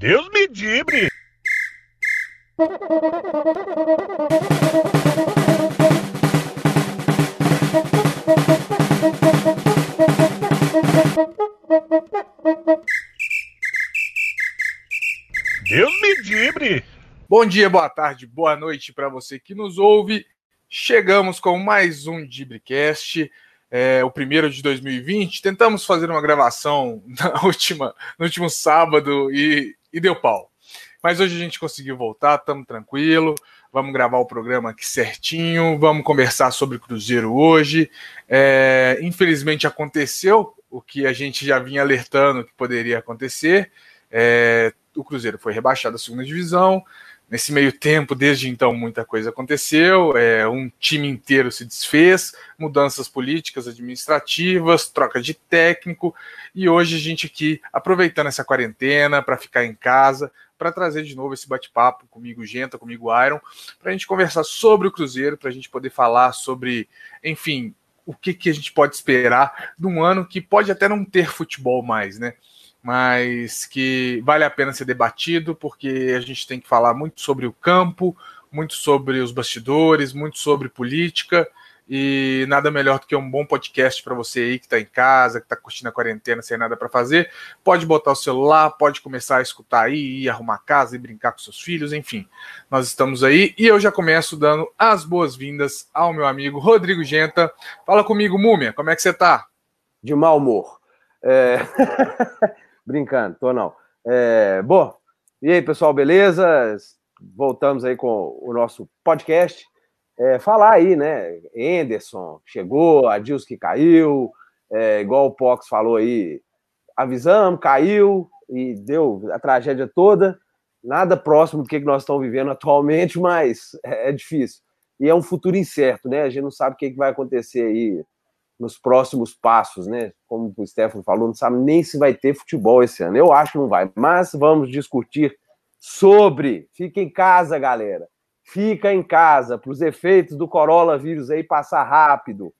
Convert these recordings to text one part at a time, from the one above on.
Deus me dibre! Deus me dibre! Bom dia, boa tarde, boa noite para você que nos ouve. Chegamos com mais um Dibricast, é, o primeiro de 2020. Tentamos fazer uma gravação na última, no último sábado e, e deu pau. Mas hoje a gente conseguiu voltar, estamos tranquilo. Vamos gravar o programa aqui certinho. Vamos conversar sobre Cruzeiro hoje. É, infelizmente aconteceu o que a gente já vinha alertando que poderia acontecer. É, o Cruzeiro foi rebaixado à segunda divisão. Nesse meio tempo, desde então, muita coisa aconteceu. É, um time inteiro se desfez, mudanças políticas, administrativas, troca de técnico. E hoje a gente aqui, aproveitando essa quarentena para ficar em casa, para trazer de novo esse bate-papo comigo, Genta, comigo, Iron, para a gente conversar sobre o Cruzeiro, para a gente poder falar sobre, enfim, o que, que a gente pode esperar de um ano que pode até não ter futebol mais, né? Mas que vale a pena ser debatido, porque a gente tem que falar muito sobre o campo, muito sobre os bastidores, muito sobre política, e nada melhor do que um bom podcast para você aí que está em casa, que está curtindo a quarentena sem nada para fazer. Pode botar o celular, pode começar a escutar aí, ir arrumar casa e brincar com seus filhos, enfim. Nós estamos aí e eu já começo dando as boas-vindas ao meu amigo Rodrigo Genta. Fala comigo, Múmia, como é que você está? De mau humor. É... Brincando, tô não. É, bom, e aí, pessoal, beleza? Voltamos aí com o nosso podcast. É, falar aí, né? Anderson chegou, Adilson que caiu, é, igual o Pox falou aí, avisamos, caiu e deu a tragédia toda. Nada próximo do que nós estamos vivendo atualmente, mas é difícil. E é um futuro incerto, né? A gente não sabe o que vai acontecer aí nos próximos passos, né? Como o Stefano falou, não sabe nem se vai ter futebol esse ano. Eu acho que não vai, mas vamos discutir sobre. Fica em casa, galera. Fica em casa para os efeitos do coronavírus aí passar rápido,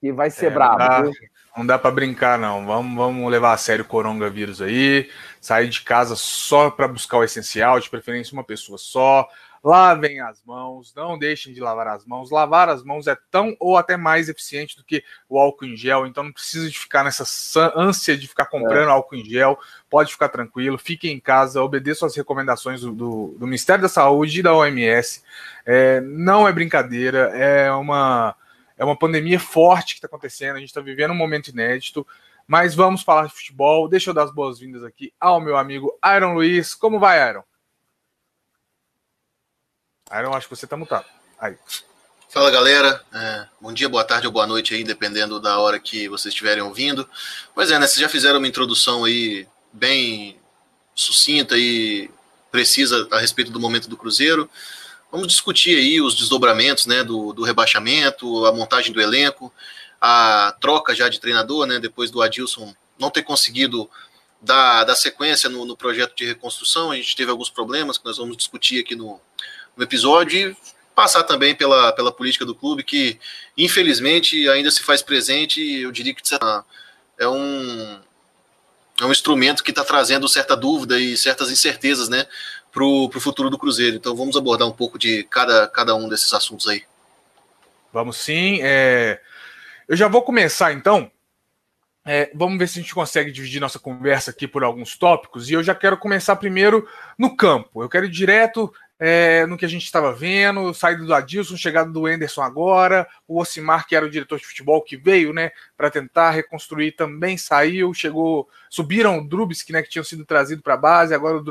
que vai ser é, brabo. Não dá, não dá para brincar, não. Vamos, vamos levar a sério o coronavírus aí. Sair de casa só para buscar o essencial, de preferência uma pessoa só lavem as mãos, não deixem de lavar as mãos. Lavar as mãos é tão ou até mais eficiente do que o álcool em gel, então não precisa de ficar nessa ânsia de ficar comprando é. álcool em gel. Pode ficar tranquilo, fique em casa, obedeça às recomendações do, do, do, Ministério da Saúde e da OMS. É, não é brincadeira, é uma, é uma pandemia forte que está acontecendo, a gente está vivendo um momento inédito. Mas vamos falar de futebol. Deixa eu dar as boas-vindas aqui ao meu amigo Iron Luiz. Como vai, Iron? Iron, acho que você tá mutado. Aí. Fala galera, é, bom dia, boa tarde ou boa noite aí, dependendo da hora que vocês estiverem ouvindo. Pois é, né? Vocês já fizeram uma introdução aí bem sucinta e precisa a respeito do momento do Cruzeiro. Vamos discutir aí os desdobramentos né, do, do rebaixamento, a montagem do elenco, a troca já de treinador, né? Depois do Adilson não ter conseguido dar sequência no, no projeto de reconstrução. A gente teve alguns problemas que nós vamos discutir aqui no, no episódio e passar também pela, pela política do clube, que infelizmente ainda se faz presente. Eu diria que é um, é um instrumento que está trazendo certa dúvida e certas incertezas né, para o futuro do Cruzeiro. Então vamos abordar um pouco de cada, cada um desses assuntos aí. Vamos sim. É... Eu já vou começar então. É, vamos ver se a gente consegue dividir nossa conversa aqui por alguns tópicos. E eu já quero começar primeiro no campo. Eu quero ir direto é, no que a gente estava vendo, saída do Adilson, chegada do Enderson agora, o Osimar, que era o diretor de futebol que veio, né, para tentar reconstruir, também saiu, chegou, subiram o Drubski, né, que tinham sido trazido para a base, agora o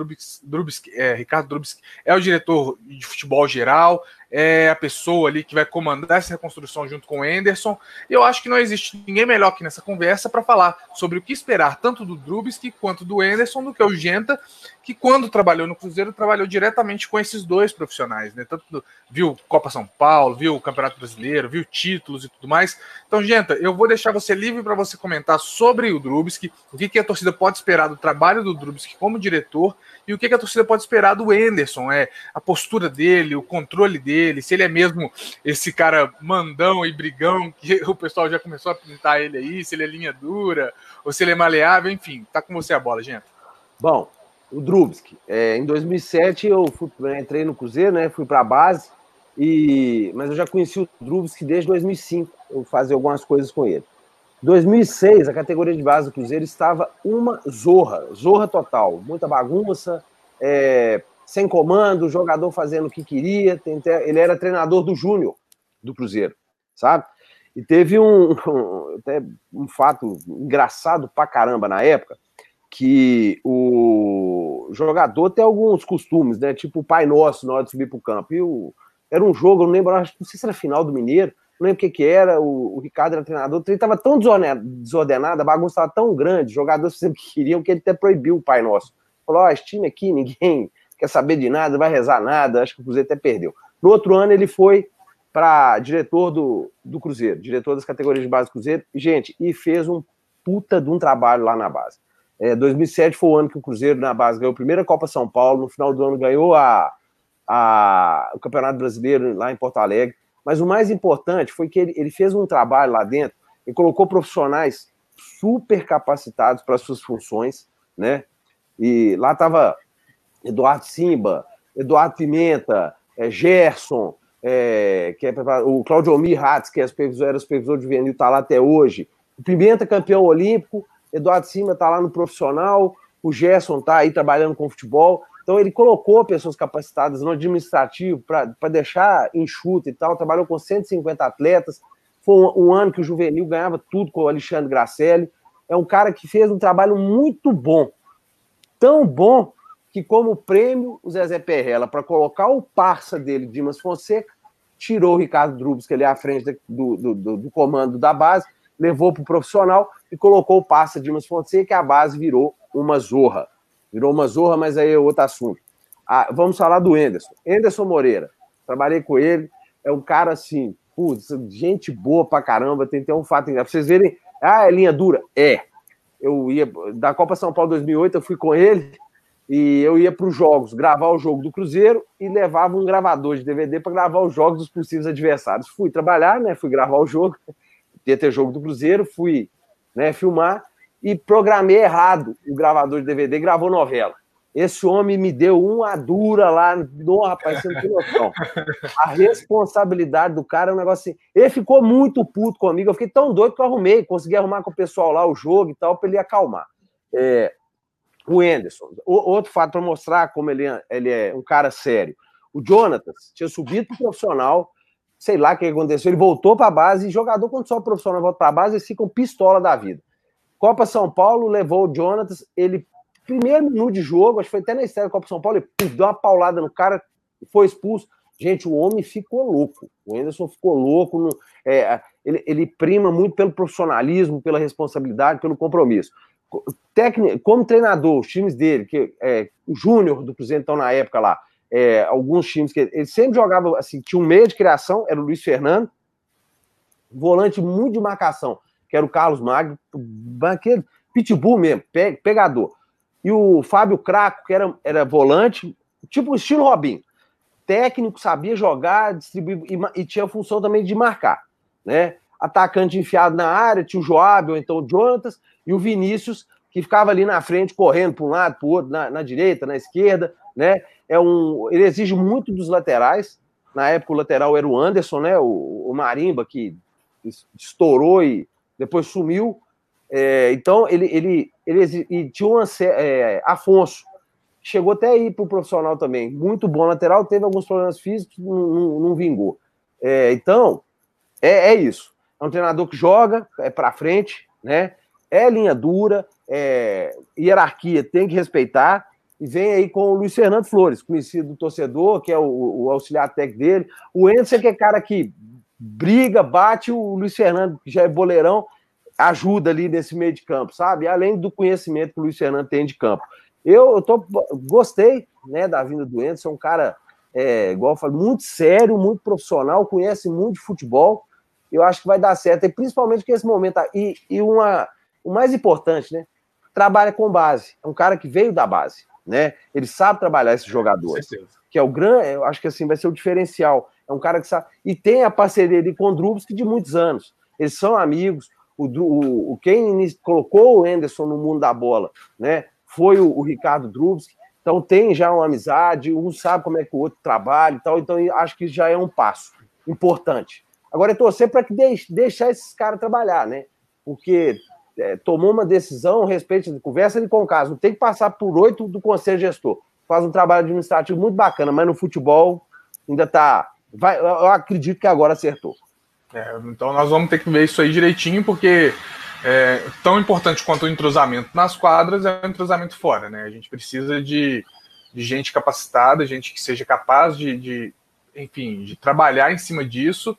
Drubski, é, Ricardo Drubski é o diretor de futebol geral, é a pessoa ali que vai comandar essa reconstrução junto com o Enderson. E eu acho que não existe ninguém melhor aqui nessa conversa para falar sobre o que esperar tanto do Drubski quanto do Enderson do que o Genta, que quando trabalhou no Cruzeiro trabalhou diretamente com esses dois profissionais, né? Tanto viu Copa São Paulo, viu o Campeonato Brasileiro, viu títulos e tudo mais. Então, Genta, eu vou deixar você livre para você comentar sobre o Drubski, o que, que a torcida pode esperar do trabalho do Drubski como diretor e o que, que a torcida pode esperar do Enderson, é a postura dele, o controle dele, se ele é mesmo esse cara mandão e brigão que o pessoal já começou a pintar ele aí, se ele é linha dura ou se ele é maleável, enfim, tá com você a bola, gente. Bom, O Drubski. É, em 2007 eu fui, né, entrei no Cruzeiro, né? Fui para a base, e, mas eu já conheci o Drubski desde 2005. Eu fazia algumas coisas com ele. 2006, a categoria de base do Cruzeiro estava uma zorra, zorra total, muita bagunça, é, sem comando, jogador fazendo o que queria. Ele era treinador do Júnior do Cruzeiro, sabe? E teve um, um, até um fato engraçado pra caramba na época, que o jogador tem alguns costumes, né? Tipo o Pai Nosso na hora de subir pro campo. E o, era um jogo, eu não lembro, não sei se era final do Mineiro, não lembro o que, que era, o, o Ricardo era treinador, treino estava tão desordenado, a bagunça estava tão grande, jogadores sempre queriam que ele até proibiu o Pai Nosso. Falou, ó, oh, esse time aqui, ninguém quer saber de nada, vai rezar nada, acho que o Cruzeiro até perdeu. No outro ano ele foi para diretor do, do Cruzeiro, diretor das categorias de base do Cruzeiro, gente, e fez um puta de um trabalho lá na base. É, 2007 foi o ano que o Cruzeiro na base ganhou a primeira Copa São Paulo, no final do ano ganhou a, a, o Campeonato Brasileiro lá em Porto Alegre. Mas o mais importante foi que ele, ele fez um trabalho lá dentro e colocou profissionais super capacitados para suas funções, né? E lá estava Eduardo Simba, Eduardo Pimenta, é, Gerson, é, que é o Claudio Omir Hatz, que é era supervisor de juvenil, está lá até hoje. O Pimenta, campeão olímpico, Eduardo Simba está lá no profissional, o Gerson está aí trabalhando com futebol. Então ele colocou pessoas capacitadas no administrativo para deixar enxuto e tal, trabalhou com 150 atletas. Foi um, um, ano que o juvenil ganhava tudo com o Alexandre Gracelli. É um cara que fez um trabalho muito bom. Tão bom que, como prêmio, o Zezé Perrella, para colocar o parça dele, Dimas Fonseca, tirou o Ricardo Drubs, que ele é à frente do, do, do, do comando da base, levou para o profissional e colocou o parça Dimas Fonseca, e a base virou uma zorra. Virou uma zorra, mas aí é outro assunto. Ah, vamos falar do Enderson. Enderson Moreira. Trabalhei com ele. É um cara assim, putz, gente boa pra caramba. Tem até um fato engraçado. Pra vocês verem, ah, é linha dura? É. Eu ia, da Copa São Paulo 2008, eu fui com ele e eu ia para os jogos, gravar o jogo do Cruzeiro e levava um gravador de DVD para gravar os jogos dos possíveis adversários. Fui trabalhar, né? Fui gravar o jogo, ia ter jogo do Cruzeiro, fui né, filmar e programei errado o gravador de DVD, gravou novela. Esse homem me deu uma dura lá, no rapaz, você não tem noção. A responsabilidade do cara é um negócio assim. Ele ficou muito puto comigo, eu fiquei tão doido que eu arrumei, consegui arrumar com o pessoal lá o jogo e tal, para ele acalmar. É, o Anderson, o, outro fato para mostrar como ele, é, ele é um cara sério. O Jonatas tinha subido para profissional, sei lá o que aconteceu, ele voltou para a base, e jogador, quando só o profissional volta para a base, eles ficam pistola da vida. Copa São Paulo levou o Jonatas, ele, primeiro minuto de jogo, acho que foi até na estreia da Copa São Paulo, ele deu uma paulada no cara, foi expulso. Gente, o homem ficou louco. O Anderson ficou louco. No, é, ele, ele prima muito pelo profissionalismo, pela responsabilidade, pelo compromisso. Técnico, como treinador, os times dele, que é, o Júnior do Cruzeiro, então, na época lá, é, alguns times que ele sempre jogava assim, tinha um meio de criação, era o Luiz Fernando, volante muito de marcação que era o Carlos Magno, banqueiro, pitbull mesmo, pegador. E o Fábio Craco, que era, era volante, tipo estilo Robinho. Técnico, sabia jogar, distribuir e, e, tinha a função também de marcar, né? Atacante enfiado na área, tinha o Joab, ou então o Jonatas, e o Vinícius, que ficava ali na frente, correndo para um lado, para o outro, na, na, direita, na esquerda, né? É um, ele exige muito dos laterais. Na época, o lateral era o Anderson, né? O, o Marimba, que estourou e depois sumiu. É, então, ele, ele, ele e tinha um é, Afonso, chegou até aí para o profissional também. Muito bom lateral, teve alguns problemas físicos, não, não, não vingou. É, então, é, é, isso. É um treinador que joga, é para frente, né? É linha dura, é, hierarquia tem que respeitar. E vem aí com o Luiz Fernando Flores, conhecido do torcedor, que é o, o auxiliar técnico dele. O Enzo, que é cara que briga, bate, o Luiz Fernando, que já é boleirão, ajuda ali nesse meio de campo, sabe? Além do conhecimento que o Luiz Fernando tem de campo. Eu, eu tô, gostei né, da vinda do Anderson, é um cara, é, igual eu falo, muito sério, muito profissional, conhece muito de futebol. Eu acho que vai dar certo, e principalmente que esse momento. E, e uma, o mais importante, né? Trabalha com base. É um cara que veio da base, né? Ele sabe trabalhar esses jogadores. Que é o grande, eu acho que assim vai ser o diferencial. É um cara que sabe. E tem a parceria ali com o Drubski de muitos anos. Eles são amigos. O, o, quem colocou o Anderson no mundo da bola, né? Foi o, o Ricardo Drubski. Então tem já uma amizade, um sabe como é que o outro trabalha e tal, então acho que já é um passo importante. Agora é torcer para que deixe, deixar esses caras trabalhar, né? Porque é, tomou uma decisão, respeito, conversa ele com o caso, tem que passar por oito do conselho gestor. Faz um trabalho administrativo muito bacana, mas no futebol ainda tá. Vai, eu acredito que agora acertou. É, então nós vamos ter que ver isso aí direitinho, porque é, tão importante quanto o entrosamento nas quadras é o entrosamento fora, né? A gente precisa de, de gente capacitada, gente que seja capaz de, de, enfim, de trabalhar em cima disso.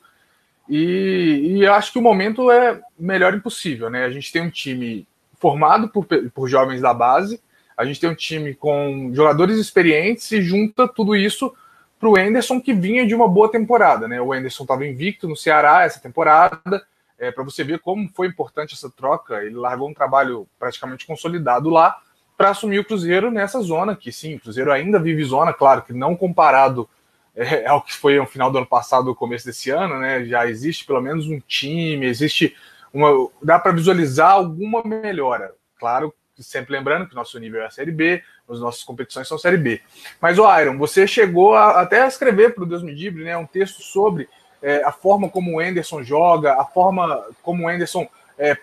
E, e eu acho que o momento é melhor impossível, né? A gente tem um time formado por, por jovens da base, a gente tem um time com jogadores experientes e junta tudo isso para o Enderson que vinha de uma boa temporada, né? O Enderson estava invicto no Ceará essa temporada, é, para você ver como foi importante essa troca. Ele largou um trabalho praticamente consolidado lá para assumir o Cruzeiro nessa zona, que sim, o Cruzeiro ainda vive zona, claro que não comparado é, ao que foi no final do ano passado, no começo desse ano, né? Já existe pelo menos um time, existe uma. dá para visualizar alguma melhora. Claro, sempre lembrando que nosso nível é a Série B, as nossas competições são Série B. Mas, o Iron, você chegou a, até a escrever para o Deus Me Dibre, né, um texto sobre é, a forma como o Anderson joga, a forma como o Anderson é,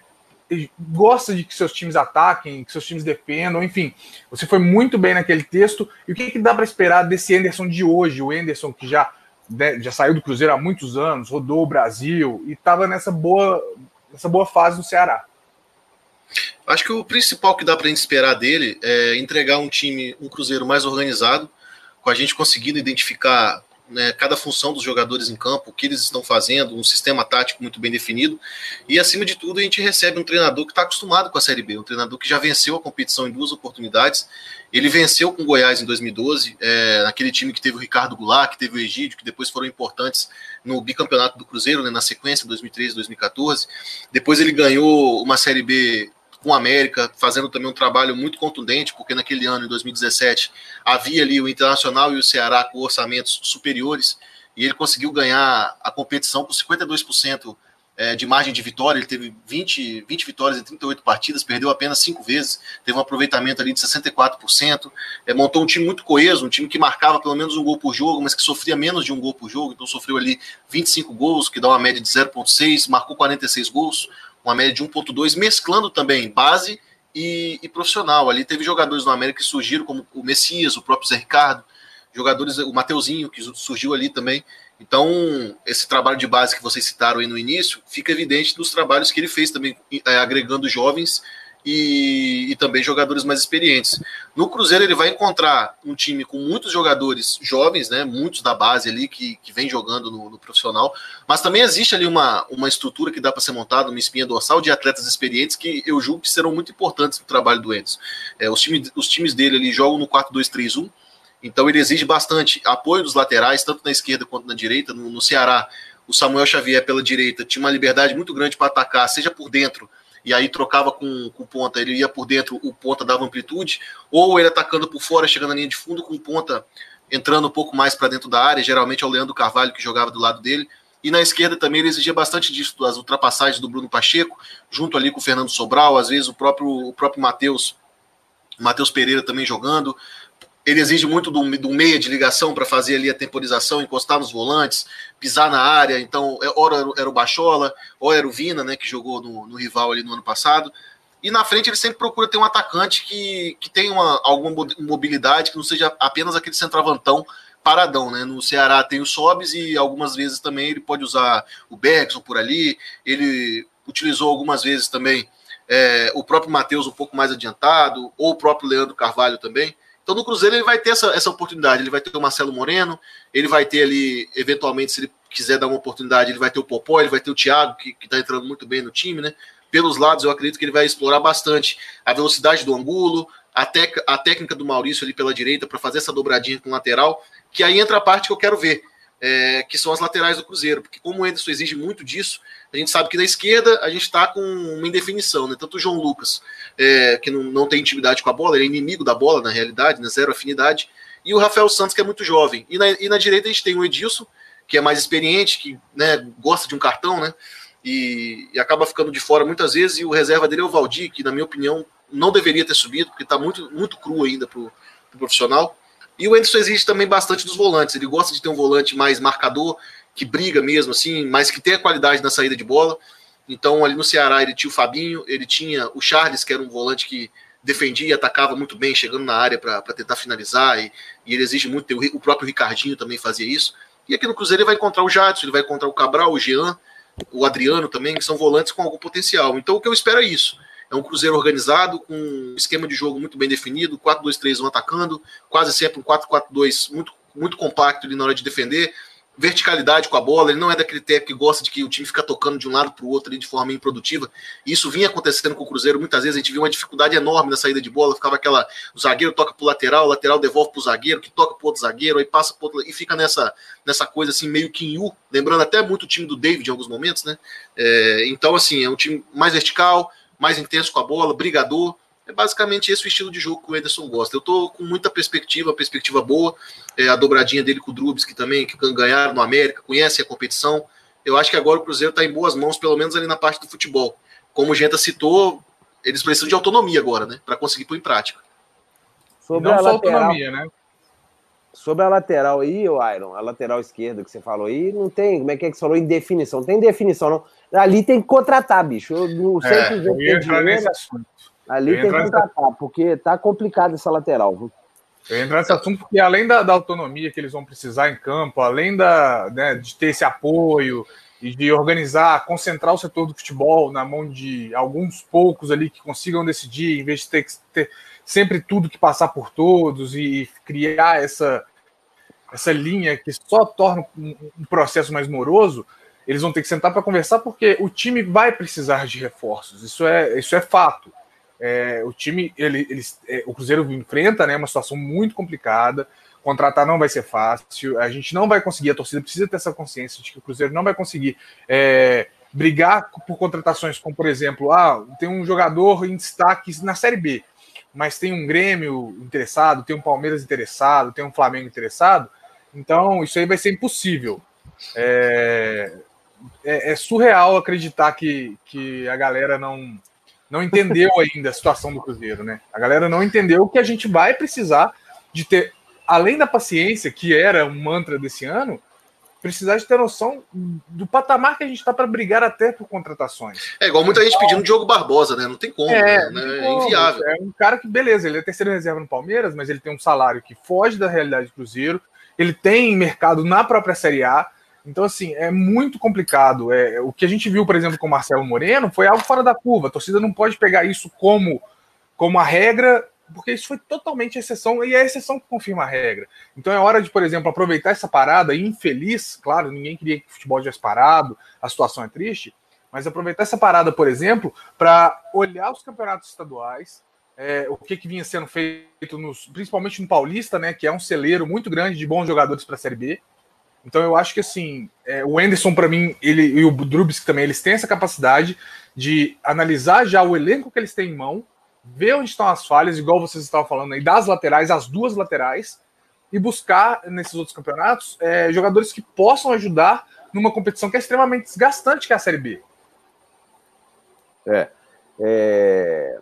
gosta de que seus times ataquem, que seus times defendam, enfim. Você foi muito bem naquele texto. E o que, que dá para esperar desse Anderson de hoje? O Anderson que já, né, já saiu do Cruzeiro há muitos anos, rodou o Brasil e estava nessa boa, nessa boa fase no Ceará. Acho que o principal que dá para a gente esperar dele é entregar um time, um Cruzeiro mais organizado, com a gente conseguindo identificar né, cada função dos jogadores em campo, o que eles estão fazendo, um sistema tático muito bem definido. E acima de tudo, a gente recebe um treinador que está acostumado com a Série B, um treinador que já venceu a competição em duas oportunidades. Ele venceu com o Goiás em 2012, é, naquele time que teve o Ricardo Goulart, que teve o Egídio, que depois foram importantes no bicampeonato do Cruzeiro, né, na sequência, 2013 2014. Depois ele ganhou uma Série B com o América, fazendo também um trabalho muito contundente, porque naquele ano, em 2017, havia ali o Internacional e o Ceará com orçamentos superiores, e ele conseguiu ganhar a competição com 52% é, de margem de vitória. Ele teve 20, 20 vitórias em 38 partidas, perdeu apenas 5 vezes, teve um aproveitamento ali de 64%. É, montou um time muito coeso, um time que marcava pelo menos um gol por jogo, mas que sofria menos de um gol por jogo, então sofreu ali 25 gols, que dá uma média de 0,6, marcou 46 gols uma média de 1,2, mesclando também base e, e, profissional. Ali teve jogadores no América que surgiram, como o Messias, o próprio Zé Ricardo, jogadores, o Mateuzinho, que surgiu ali também. Então, esse trabalho de base que vocês citaram aí no início, fica evidente dos trabalhos que ele fez também, é, agregando jovens e, e, também jogadores mais experientes. No Cruzeiro ele vai encontrar um time com muitos jogadores jovens, né, muitos da base ali que, que vem jogando no, no profissional, mas também existe ali uma, uma estrutura que dá para ser montada, uma espinha dorsal de atletas experientes que eu julgo que serão muito importantes no trabalho do Enzo. É, os, time, os times dele ali jogam no 4-2-3-1, então ele exige bastante apoio dos laterais, tanto na esquerda quanto na direita. No, no Ceará, o Samuel Xavier pela direita tinha uma liberdade muito grande para atacar, seja por dentro, e aí trocava com, com o ponta, ele ia por dentro, o ponta dava amplitude, ou ele atacando por fora, chegando na linha de fundo, com o ponta entrando um pouco mais para dentro da área, geralmente é o Leandro Carvalho que jogava do lado dele. E na esquerda também ele exigia bastante disso, as ultrapassagens do Bruno Pacheco, junto ali com o Fernando Sobral, às vezes o próprio, o próprio Matheus, Matheus Pereira também jogando ele exige muito do, do meia de ligação para fazer ali a temporização, encostar nos volantes, pisar na área. Então, é, ora era o Bachola, ou era o Vina, né, que jogou no, no, rival ali no ano passado. E na frente ele sempre procura ter um atacante que, que tenha uma, alguma mobilidade, que não seja apenas aquele centroavantão paradão, né? No Ceará tem o Sobis e algumas vezes também ele pode usar o Bergson por ali. Ele utilizou algumas vezes também é, o próprio Matheus um pouco mais adiantado, ou o próprio Leandro Carvalho também. Então no Cruzeiro ele vai ter essa, essa oportunidade. Ele vai ter o Marcelo Moreno, ele vai ter ali, eventualmente, se ele quiser dar uma oportunidade, ele vai ter o Popó, ele vai ter o Thiago, que, está entrando muito bem no time, né? Pelos lados, eu acredito que ele vai explorar bastante a velocidade do Angulo, a, tec, a técnica do Maurício ali pela direita para fazer essa dobradinha com o lateral, que aí entra a parte que eu quero ver, é, que são as laterais do Cruzeiro, porque como o Anderson exige muito disso, a gente sabe que na esquerda a gente está com uma indefinição, né? Tanto o João Lucas, é, que não, não tem intimidade com a bola, ele é inimigo da bola na realidade, né? zero afinidade, e o Rafael Santos, que é muito jovem. E na, e na direita a gente tem o Edilson, que é mais experiente, que né, gosta de um cartão, né? E, e, acaba ficando de fora muitas vezes, e o reserva dele é o Valdir, que na minha opinião não deveria ter subido, porque está muito, muito cru ainda pro, profissional. E o Anderson exige também bastante dos volantes. Ele gosta de ter um volante mais marcador, que briga mesmo, assim, mas que tem qualidade na saída de bola. Então, ali no Ceará, ele tinha o Fabinho, ele tinha o Charles, que era um volante que defendia e atacava muito bem, chegando na área para tentar finalizar, e, e, ele exige muito. O próprio Ricardinho também fazia isso. E aqui no Cruzeiro ele vai encontrar o Jadson, ele vai encontrar o Cabral, o Jean, o Adriano também, que são volantes com algum potencial. Então, o que eu espero é isso. É um Cruzeiro organizado, com um esquema de jogo muito bem definido, 4-2-3-1 atacando, quase sempre um 4-4-2 muito, muito compacto ali na hora de defender, verticalidade com a bola, ele não é daquele técnico que gosta de que o time fica tocando de um lado para o outro ali de forma improdutiva. Isso vinha acontecendo com o Cruzeiro muitas vezes, a gente viu uma dificuldade enorme na saída de bola, ficava aquela, o zagueiro toca para o lateral, o lateral devolve para o zagueiro, que toca para outro zagueiro, aí passa para outro, e fica nessa, nessa coisa assim meio U, lembrando até muito o time do David em alguns momentos, né? É, então assim, é um time mais vertical, mais intenso com a bola, brigador, é basicamente esse o estilo de jogo que o Ederson gosta. Eu tô com muita perspectiva, perspectiva boa. É, a dobradinha dele com o Drubs, que também que ganharam no América, conhece a competição. Eu acho que agora o Cruzeiro está em boas mãos, pelo menos ali na parte do futebol. Como o Genta citou, eles precisam de autonomia agora, né? Para conseguir pôr em prática. Sobre Não a só lateral, autonomia, né? Sobre a lateral aí, o Iron, a lateral esquerda que você falou aí, não tem, como é que é que você falou, indefinição. Não tem definição, não. Ali tem que contratar, bicho. Eu não sei é, se tem dinheiro. Ali tem que contratar, porque tá complicado essa lateral. Viu? Eu entro nesse assunto porque além da, da, autonomia que eles vão precisar em campo, além da, né, de ter esse apoio e de organizar, concentrar o setor do futebol na mão de alguns poucos ali que consigam decidir, em vez de ter que ter sempre tudo que passar por todos e criar essa, essa linha que só torna um, um processo mais moroso, eles vão ter que sentar para conversar porque o time vai precisar de reforços. Isso é, isso é fato. É, o time, ele, ele, é, o Cruzeiro enfrenta né, uma situação muito complicada. Contratar não vai ser fácil. A gente não vai conseguir, a torcida precisa ter essa consciência de que o Cruzeiro não vai conseguir é, brigar por contratações, como por exemplo, ah, tem um jogador em destaque na Série B, mas tem um Grêmio interessado, tem um Palmeiras interessado, tem um Flamengo interessado. Então, isso aí vai ser impossível. É, é, é surreal acreditar que, que a galera não não entendeu ainda a situação do Cruzeiro, né? A galera não entendeu que a gente vai precisar de ter, além da paciência, que era um mantra desse ano, precisar de ter noção do patamar que a gente está para brigar até por contratações. É igual muita gente pedindo Diogo Barbosa, né? Não tem como, é, né? Tem é como. é inviável. É um cara que, beleza, ele é terceiro reserva no Palmeiras, mas ele tem um salário que foge da realidade do Cruzeiro, ele tem mercado na própria Série A, então, assim, é muito complicado. É, o que a gente viu, por exemplo, com o Marcelo Moreno foi algo fora da curva. A torcida não pode pegar isso como, como a regra, porque isso foi totalmente exceção, e é a exceção que confirma a regra. Então é hora de, por exemplo, aproveitar essa parada infeliz, claro, ninguém queria que o futebol tivesse parado, a situação é triste, mas aproveitar essa parada, por exemplo, para olhar os campeonatos estaduais, é, o que, que vinha sendo feito, nos, principalmente no Paulista, né, que é um celeiro muito grande de bons jogadores para a Série B, então eu acho que assim, é, o Anderson, para mim, ele e o Drubsky também, eles têm essa capacidade de analisar já o elenco que eles têm em mão, ver onde estão as falhas, igual vocês estavam falando aí, das laterais, as duas laterais, e buscar nesses outros campeonatos é, jogadores que possam ajudar numa competição que é extremamente desgastante, que é a Série B. É. é...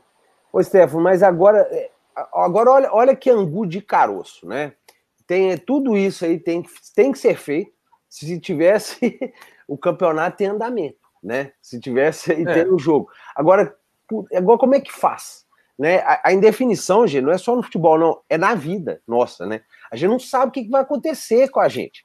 Ô, Stefano, mas agora, é, agora olha, olha que angu de caroço, né? Tem tudo isso aí tem, tem que ser feito se tivesse o campeonato em andamento, né? Se tivesse aí é. o jogo. Agora, agora como é que faz? Né? A, a, indefinição, gente, não é só no futebol, não, é na vida nossa, né? A gente não sabe o que, que vai acontecer com a gente,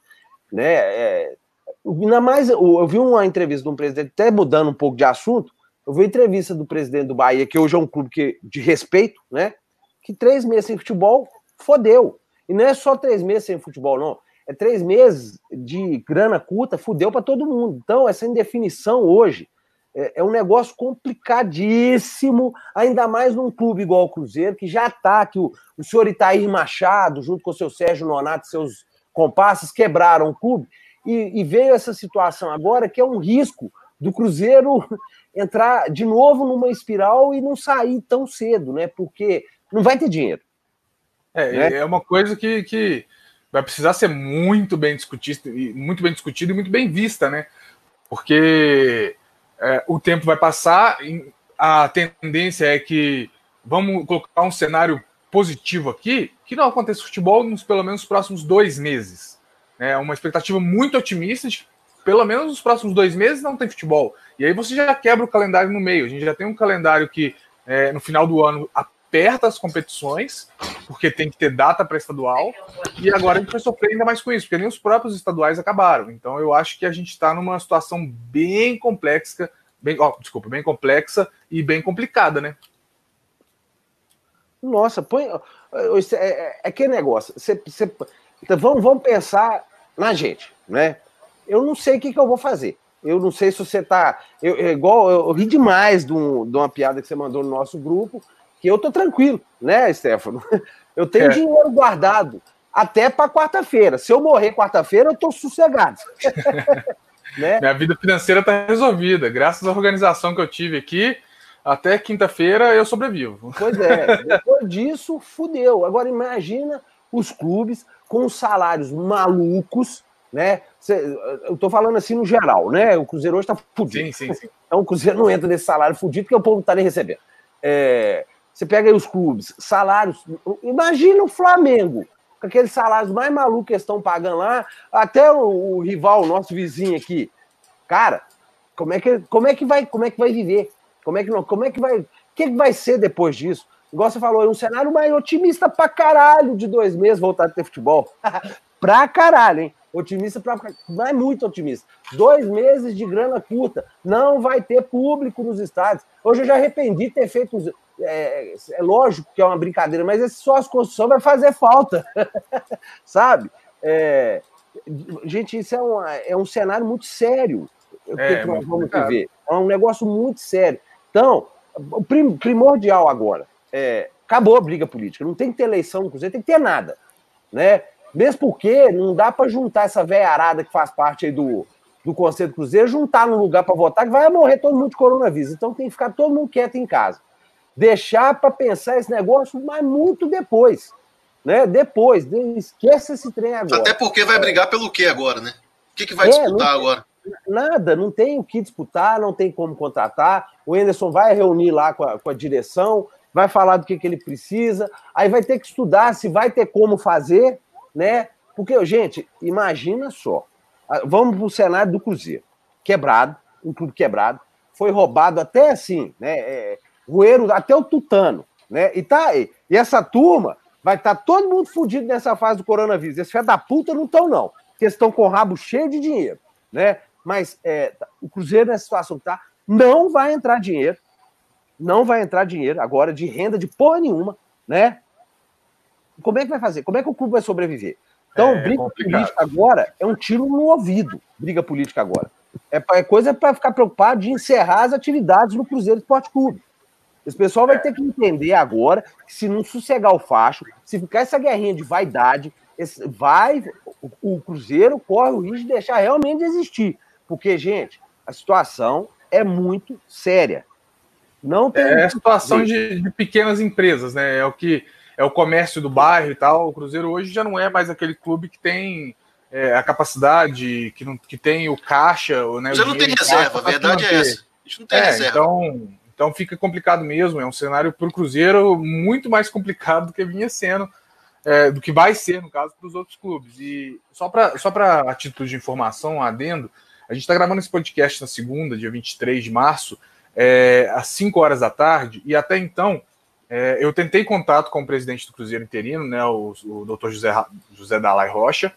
né? É, ainda mais, eu, eu vi uma entrevista de um presidente, até mudando um pouco de assunto, eu vi uma entrevista do presidente do Bahia, que hoje é um clube que, de respeito, né? Que três meses sem futebol, fodeu. E não é só três meses sem futebol, não. É três meses de grana curta, fudeu para todo mundo. Então, essa indefinição hoje é, é, um negócio complicadíssimo, ainda mais num clube igual o Cruzeiro, que já está, que o, o senhor Itair Machado, junto com o seu Sérgio Nonato, seus compassos, quebraram o clube. E, e veio essa situação agora que é um risco do Cruzeiro entrar de novo numa espiral e não sair tão cedo, né? Porque não vai ter dinheiro. É, né? é uma coisa que, que vai precisar ser muito bem discutida, muito bem discutida e muito bem vista, né? Porque é, o tempo vai passar, a tendência é que vamos colocar um cenário positivo aqui que não aconteça futebol nos pelo menos os próximos dois meses. É uma expectativa muito otimista de que pelo menos nos próximos dois meses não tem futebol. E aí você já quebra o calendário no meio. A gente já tem um calendário que é, no final do ano aperta as competições, porque tem que ter data para estadual, e agora a gente vai sofrer ainda mais com isso, porque nem os próprios estaduais acabaram. Então eu acho que a gente está numa situação bem complexa, bem, oh, desculpa, bem complexa e bem complicada, né? Nossa, põe. É, é, é que negócio. Você, você, então vamos, vamos pensar na gente, né? Eu não sei o que, que eu vou fazer. Eu não sei se você tá. Eu, eu igual eu, eu ri demais de, um, de, uma piada que você mandou no nosso grupo, que eu tô tranquilo, né, Stefano? Eu tenho é. dinheiro guardado até para quarta-feira. Se eu morrer quarta-feira, eu tô sossegado. né? Minha vida financeira tá resolvida. Graças à organização que eu tive aqui, até quinta-feira eu sobrevivo. Pois é, depois disso, fudeu. Agora imagina os clubes com salários malucos, né? Eu tô falando assim no geral, né? O Cruzeiro hoje tá fudido. Sim, sim, sim. Então o Cruzeiro não entra nesse salário fudido porque o povo não tá nem recebendo. É, você pega aí os clubes, salários. Imagina o Flamengo, com aqueles salários mais malucos que estão pagando lá, até o, o rival, nosso vizinho aqui. Cara, como é que, como é que vai, como é que vai viver? Como é que não, como é que vai, o que, que vai ser depois disso? Igual você falou, é um cenário mais otimista pra caralho de dois meses voltar a ter futebol. pra caralho, hein? Otimista pra não é muito otimista. Dois meses de grana curta. Não vai ter público nos estádios. Hoje eu já arrependi de ter feito. É, é lógico que é uma brincadeira, mas esse sócio construção vai fazer falta. Sabe? É, gente, isso é, uma, é um cenário muito sério. É, que nós vamos viver. É um negócio muito sério. Então, o primordial agora é acabou a briga política. Não tem que ter eleição no Cruzeiro, tem que ter nada. Né? Mesmo porque não dá para juntar essa velharada que faz parte aí do, do Conselho do Cruzeiro, juntar num lugar para votar, que vai morrer todo mundo de coronavírus. Então tem que ficar todo mundo quieto em casa. Deixar para pensar esse negócio, mas muito depois. Né? Depois, esqueça esse trem agora. Até porque vai brigar pelo quê agora, né? O que, que vai é, disputar agora? Nada, não tem o que disputar, não tem como contratar. O Anderson vai reunir lá com a, com a direção, vai falar do que, que ele precisa, aí vai ter que estudar se vai ter como fazer, né? Porque, gente, imagina só. Vamos para o cenário do Cruzeiro. Quebrado, um clube quebrado, foi roubado até assim, né? É, roeiro, até o Tutano, né? E tá aí. E essa turma vai estar tá todo mundo fudido nessa fase do coronavírus. Esses filhos da puta não estão, não. Porque estão com o rabo cheio de dinheiro, né? Mas é, o Cruzeiro, nessa situação que tá, não vai entrar dinheiro. Não vai entrar dinheiro agora de renda de porra nenhuma, né? Como é que vai fazer? Como é que o clube vai sobreviver? Então, é, briga complicado. política agora é um tiro no ouvido. Briga política agora. É, é coisa para ficar preocupado de encerrar as atividades no Cruzeiro Esporte Clube. Esse pessoal vai ter que entender agora que se não sossegar o facho, se ficar essa guerrinha de vaidade, esse, vai o, o Cruzeiro corre o risco de deixar realmente de existir. Porque, gente, a situação é muito séria. Não tem. É a situação de, de, pequenas empresas, né? É o que é o comércio do bairro e tal. O Cruzeiro hoje já não é mais aquele clube que tem é, a capacidade, que, não, que tem o caixa. Né, Você não tem reserva, a verdade é essa. A gente não tem é, reserva. Então, então fica complicado mesmo. É um cenário para o Cruzeiro muito mais complicado do que vinha sendo. É, do que vai ser, no caso, para os outros clubes. E só para só a título de informação, um adendo, a gente está gravando esse podcast na segunda, dia 23 de março, é, às 5 horas da tarde, e até então é, eu tentei contato com o presidente do Cruzeiro interino, né, o, o doutor José, José Dalai Rocha,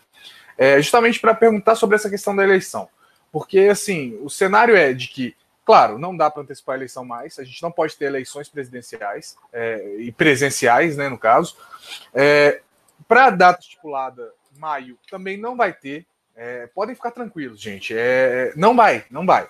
é, justamente para perguntar sobre essa questão da eleição. Porque, assim, o cenário é de que, claro, não dá para antecipar a eleição mais, a gente não pode ter eleições presidenciais é, e presenciais, né, no caso. É, para a data estipulada, maio, também não vai ter. É, podem ficar tranquilos, gente. É, não vai, não vai.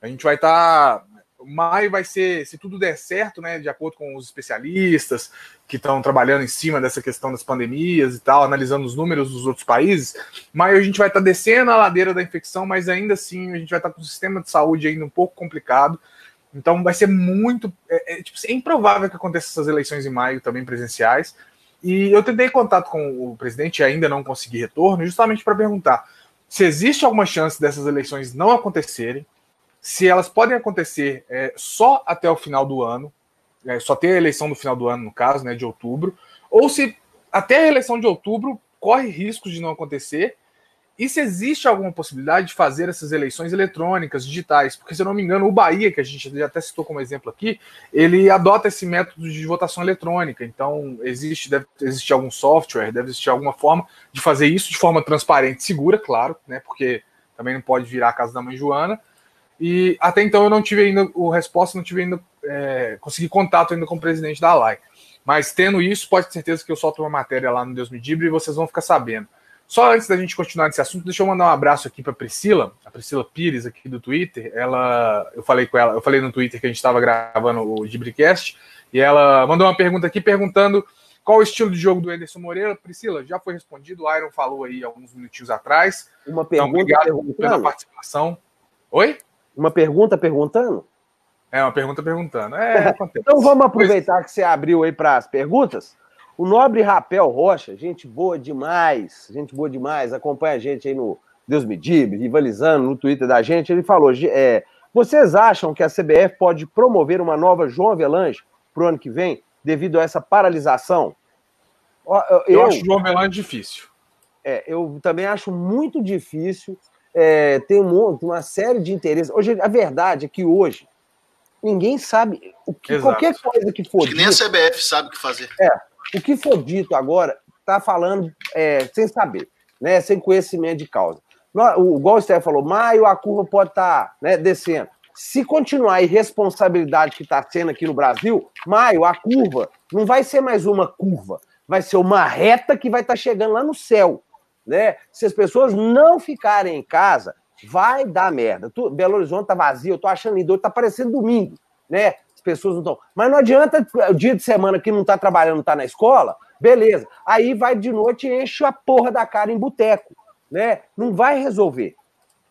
A gente vai estar. Tá, maio vai ser, se tudo der certo, né, de acordo com os especialistas que estão trabalhando em cima dessa questão das pandemias e tal, analisando os números dos outros países, maio a gente vai estar tá descendo a ladeira da infecção, mas ainda assim a gente vai estar tá com o sistema de saúde ainda um pouco complicado. Então vai ser muito. É, é, tipo, é improvável que aconteça essas eleições em maio também presenciais. E eu tentei contato com o presidente e ainda não consegui retorno, justamente para perguntar se existe alguma chance dessas eleições não acontecerem, se elas podem acontecer é, só até o final do ano, é, só ter a eleição do final do ano, no caso, né, de outubro, ou se até a eleição de outubro corre riscos de não acontecer, e se existe alguma possibilidade de fazer essas eleições eletrônicas, digitais, porque se eu não me engano, o Bahia, que a gente já até citou como exemplo aqui, ele adota esse método de votação eletrônica. Então, existe, deve existir algum software, deve existir alguma forma de fazer isso de forma transparente, segura, claro, né? Porque também não pode virar a casa da mãe Joana. E até então eu não tive ainda o resposta, não tive ainda é, consegui contato ainda com o presidente da LAI. Mas tendo isso, pode ter certeza que eu solto uma matéria lá no Deus Me Dibre e vocês vão ficar sabendo. Só antes da gente continuar nesse assunto, deixa eu mandar um abraço aqui para Priscila, a Priscila Pires aqui do Twitter. Ela, eu falei com ela, eu falei no Twitter que a gente estava gravando o Gibricast e ela mandou uma pergunta aqui perguntando qual o estilo de jogo do Ederson Moreira. Priscila, já foi respondido, o Iron falou aí alguns minutinhos atrás. Uma pergunta então, obrigado pela participação. Oi? Uma pergunta perguntando? É, uma pergunta perguntando. É, então vamos aproveitar que você abriu aí para as perguntas. O nobre Rapel Rocha, gente boa demais, gente boa demais, acompanha a gente aí no Deus Me Dibre, rivalizando no Twitter da gente. Ele falou: é, vocês acham que a CBF pode promover uma nova João Avelange para o ano que vem, devido a essa paralisação? Eu, eu acho João Avelange difícil. É, eu também acho muito difícil. É, tem um, uma série de interesses. Hoje, a verdade é que hoje ninguém sabe o que Exato. qualquer coisa que for. Acho que nem a CBF sabe o que fazer. É, o que for dito agora está falando é, sem saber, né? Sem conhecimento de causa. O, igual o Stefan falou, maio a curva pode estar tá, né, descendo. Se continuar a irresponsabilidade que está sendo aqui no Brasil, maio, a curva não vai ser mais uma curva, vai ser uma reta que vai estar tá chegando lá no céu. Né? Se as pessoas não ficarem em casa, vai dar merda. Tu, Belo Horizonte tá vazio, eu tô achando lindo, tá parecendo domingo, né? As pessoas não estão. Mas não adianta o dia de semana que não tá trabalhando, não tá na escola, beleza. Aí vai de noite e enche a porra da cara em boteco, né? Não vai resolver.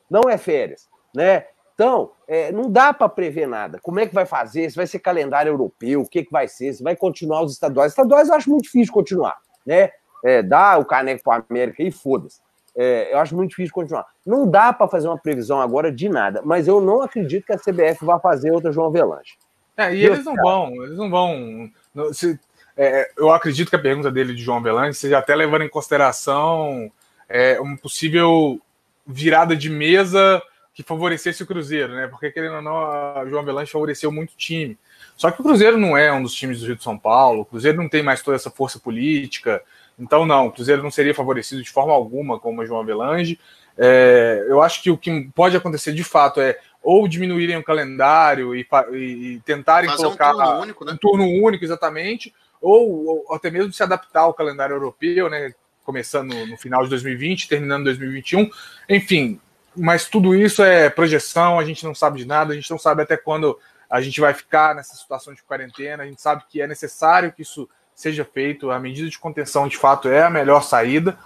Não é férias, né? Então, é, não dá para prever nada. Como é que vai fazer? Se vai ser calendário europeu, o que, que vai ser? Se vai continuar os estaduais? Estaduais eu acho muito difícil continuar, né? É, dá o caneco para América e foda-se. É, eu acho muito difícil continuar. Não dá para fazer uma previsão agora de nada, mas eu não acredito que a CBF vá fazer outra João Avelanche. É, e Deus eles não cara. vão, eles não vão. Não, se, é, eu acredito que a pergunta dele de João Avelanche seja até levando em consideração é, uma possível virada de mesa que favorecesse o Cruzeiro, né? Porque querendo ou não, a João Avelanche favoreceu muito o time. Só que o Cruzeiro não é um dos times do Rio de São Paulo, o Cruzeiro não tem mais toda essa força política. Então, não, o Cruzeiro não seria favorecido de forma alguma com o João Avelange. É, eu acho que o que pode acontecer de fato é ou diminuírem o calendário e, e tentarem Fazer colocar um turno único, né? um turno único exatamente, ou, ou, até mesmo se adaptar ao calendário europeu, né? Começando no final de 2020, terminando em 2021. Enfim, mas tudo isso é projeção, a gente não sabe de nada, a gente não sabe até quando a gente vai ficar nessa situação de quarentena, a gente sabe que é necessário que isso seja feito. A medida de contenção, de fato, é a melhor saída.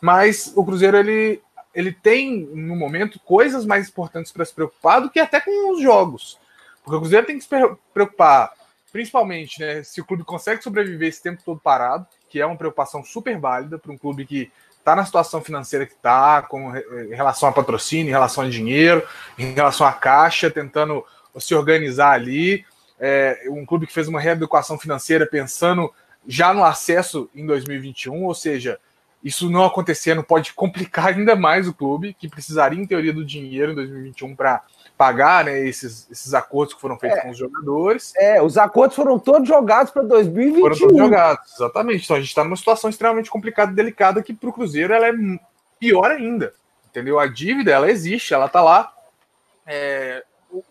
Mas o Cruzeiro, ele, ele tem, no momento, coisas mais importantes para se preocupar do que até com os jogos. Porque o Cruzeiro tem que se preocupar, principalmente, né, se o clube consegue sobreviver esse tempo todo parado, que é uma preocupação super válida para um clube que está na situação financeira que está, com em relação a patrocínio, em relação a dinheiro, em relação à caixa, tentando se organizar ali. É, um clube que fez uma reeducação financeira pensando já no acesso em 2021, ou seja, isso não acontecendo pode complicar ainda mais o clube, que precisaria, em teoria, do dinheiro em 2021 para pagar né, esses, esses acordos que foram feitos é, com os jogadores. É, os acordos foram todos jogados para 2021. Foram todos jogados, exatamente. Então a gente está numa situação extremamente complicada e delicada que para o Cruzeiro ela é pior ainda. Entendeu? A dívida, ela existe, ela está lá. É,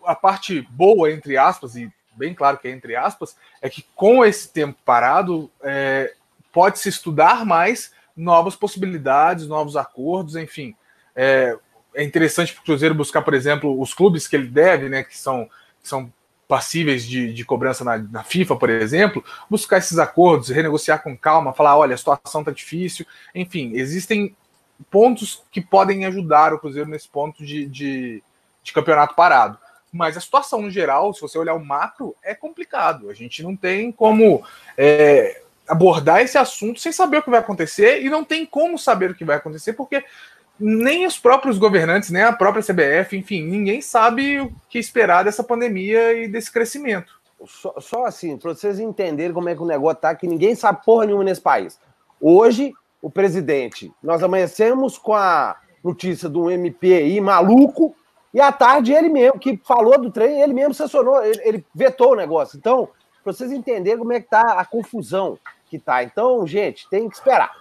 a parte boa, entre aspas, e bem claro que é entre aspas, é que com esse tempo parado é, pode-se estudar mais novas possibilidades, novos acordos, enfim. É, é interessante para o Cruzeiro buscar, por exemplo, os clubes que ele deve, né, que são, que são passíveis de, de cobrança na, na, FIFA, por exemplo, buscar esses acordos, renegociar com calma, falar, olha, a situação está difícil, enfim, existem pontos que podem ajudar o Cruzeiro nesse ponto de, de, de campeonato parado. Mas a situação no geral, se você olhar o macro, é complicado. A gente não tem como é, abordar esse assunto sem saber o que vai acontecer e não tem como saber o que vai acontecer, porque nem os próprios governantes, nem a própria CBF, enfim, ninguém sabe o que esperar dessa pandemia e desse crescimento. só, só assim, para vocês entenderem como é que o negócio tá, que ninguém sabe porra nenhuma nesse país. Hoje, o presidente, nós amanhecemos com a notícia de um MPI maluco, e à tarde ele mesmo, que falou do trem, ele mesmo sancionou, ele, ele vetou o negócio. Então, para vocês entenderem como é que tá a confusão que tá. Então, gente, tem que esperar.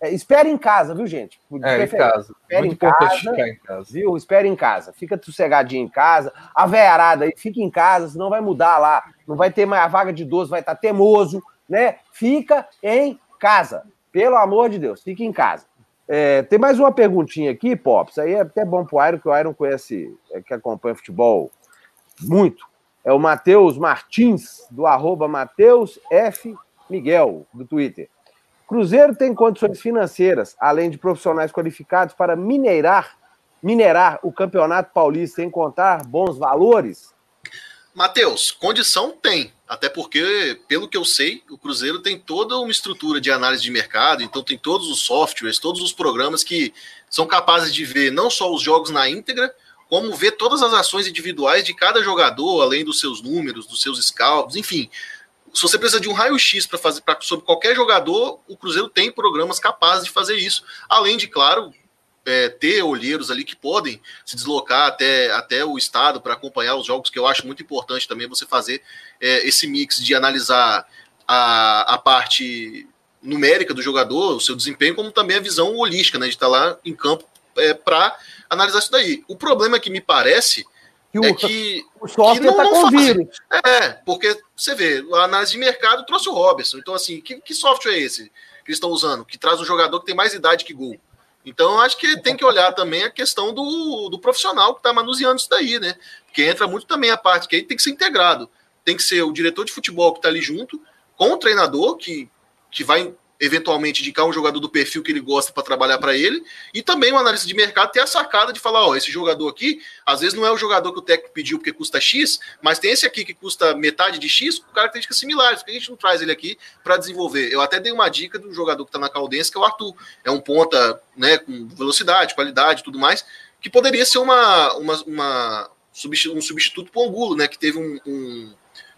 É, espere em casa, viu, gente? É, em casa. Espere em casa, em casa, viu? Espere em casa. Fica sossegadinho em casa. A veiarada aí, fica em casa, senão vai mudar lá. Não vai ter mais a vaga de idoso, vai estar tá temoso, né? Fica em casa. Pelo amor de Deus, fica em casa. É, tem mais uma perguntinha aqui, Pops. Aí é até bom pro Iron, que o Iron conhece, é, que acompanha futebol muito. É o Matheus Martins, do arroba Matheus F. Miguel, do Twitter. Cruzeiro tem condições financeiras, além de profissionais qualificados, para minerar, minerar o Campeonato Paulista e encontrar bons valores? Matheus, condição tem. Até porque, pelo que eu sei, o Cruzeiro tem toda uma estrutura de análise de mercado, então tem todos os softwares, todos os programas que são capazes de ver não só os jogos na íntegra, como ver todas as ações individuais de cada jogador, além dos seus números, dos seus scouts, enfim se você precisa de um raio-x para fazer pra, sobre qualquer jogador, o Cruzeiro tem programas capazes de fazer isso. Além de, claro, é, ter olheiros ali que podem se deslocar até, até o estado para acompanhar os jogos, que eu acho muito importante também você fazer é, esse mix de analisar a, a parte numérica do jogador, o seu desempenho, como também a visão holística, né, de estar tá lá em campo é, para analisar isso daí. O problema que me parece que o, é que, o software está com vírus. É, porque você vê, a análise de mercado trouxe o Robertson. Então, assim, que, que software é esse que eles estão usando? Que traz um jogador que tem mais idade que gol. Então, acho que tem que olhar também a questão do, do profissional que está manuseando isso daí, né? Porque entra muito também a parte que aí tem que ser integrado. Tem que ser o diretor de futebol que está ali junto, com o treinador, que, que vai eventualmente indicar um jogador do perfil que ele gosta para trabalhar para ele, e também o analista de mercado ter a sacada de falar, ó, esse jogador aqui, às vezes não é o jogador que o técnico pediu porque custa X, mas tem esse aqui que custa metade de X com características similares, porque a gente não traz ele aqui para desenvolver. Eu até dei uma dica do jogador que está na Caldense, que é o Arthur. É um ponta, né, com velocidade, qualidade, tudo mais, que poderia ser uma, uma, uma um substituto para o Angulo, né, que teve um, um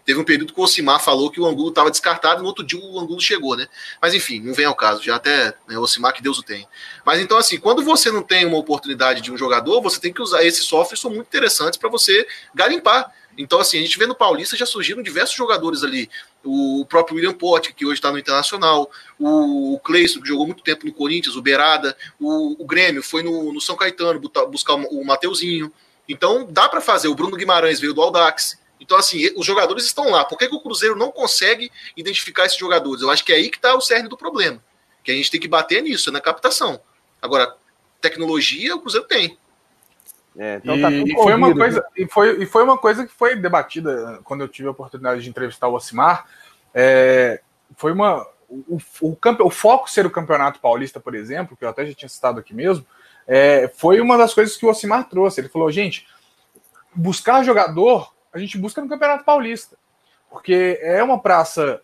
Teve um período que o Osimar falou que o Angulo estava descartado, no outro dia o Angulo chegou, né? Mas enfim, não vem ao caso, já até né, o Osimar que Deus o tem. Mas então, assim, quando você não tem uma oportunidade de um jogador, você tem que usar esses softwares, são muito interessantes para você garimpar. Então, assim, a gente vê no Paulista já surgiram diversos jogadores ali. O próprio William Potti, que hoje está no Internacional, o Cleison, que jogou muito tempo no Corinthians, o Berada, o, o Grêmio foi no, no São Caetano buscar o Mateuzinho. Então, dá para fazer. O Bruno Guimarães veio do Aldax. Então, assim, os jogadores estão lá. Por que, que o Cruzeiro não consegue identificar esses jogadores? Eu acho que é aí que está o cerne do problema. Que a gente tem que bater nisso, é na captação. Agora, tecnologia o Cruzeiro tem. É, então tá e, foi uma coisa e foi, e foi uma coisa que foi debatida quando eu tive a oportunidade de entrevistar o Osimar. É, foi uma o, o, o, o, foco ser o campeonato paulista, por exemplo, que eu até já tinha citado aqui mesmo, é, foi uma das coisas que o Osimar trouxe. Ele falou, gente, buscar jogador a gente busca no Campeonato Paulista, porque é uma praça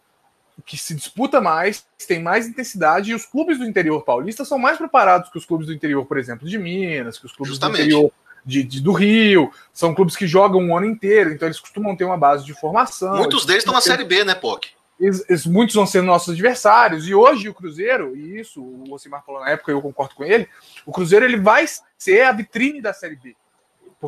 que se disputa mais, tem mais intensidade, e os clubes do interior paulista são mais preparados que os clubes do interior, por exemplo, de Minas, que os clubes Justamente. do interior de, de, do Rio, são clubes que jogam um ano inteiro, então eles costumam ter uma base de formação. Muitos deles estão na Série B, né, POC? Eles, muitos vão ser nossos adversários, e hoje o Cruzeiro, e isso o Osimar falou na época, eu concordo com ele, o Cruzeiro ele vai ser a vitrine da Série B.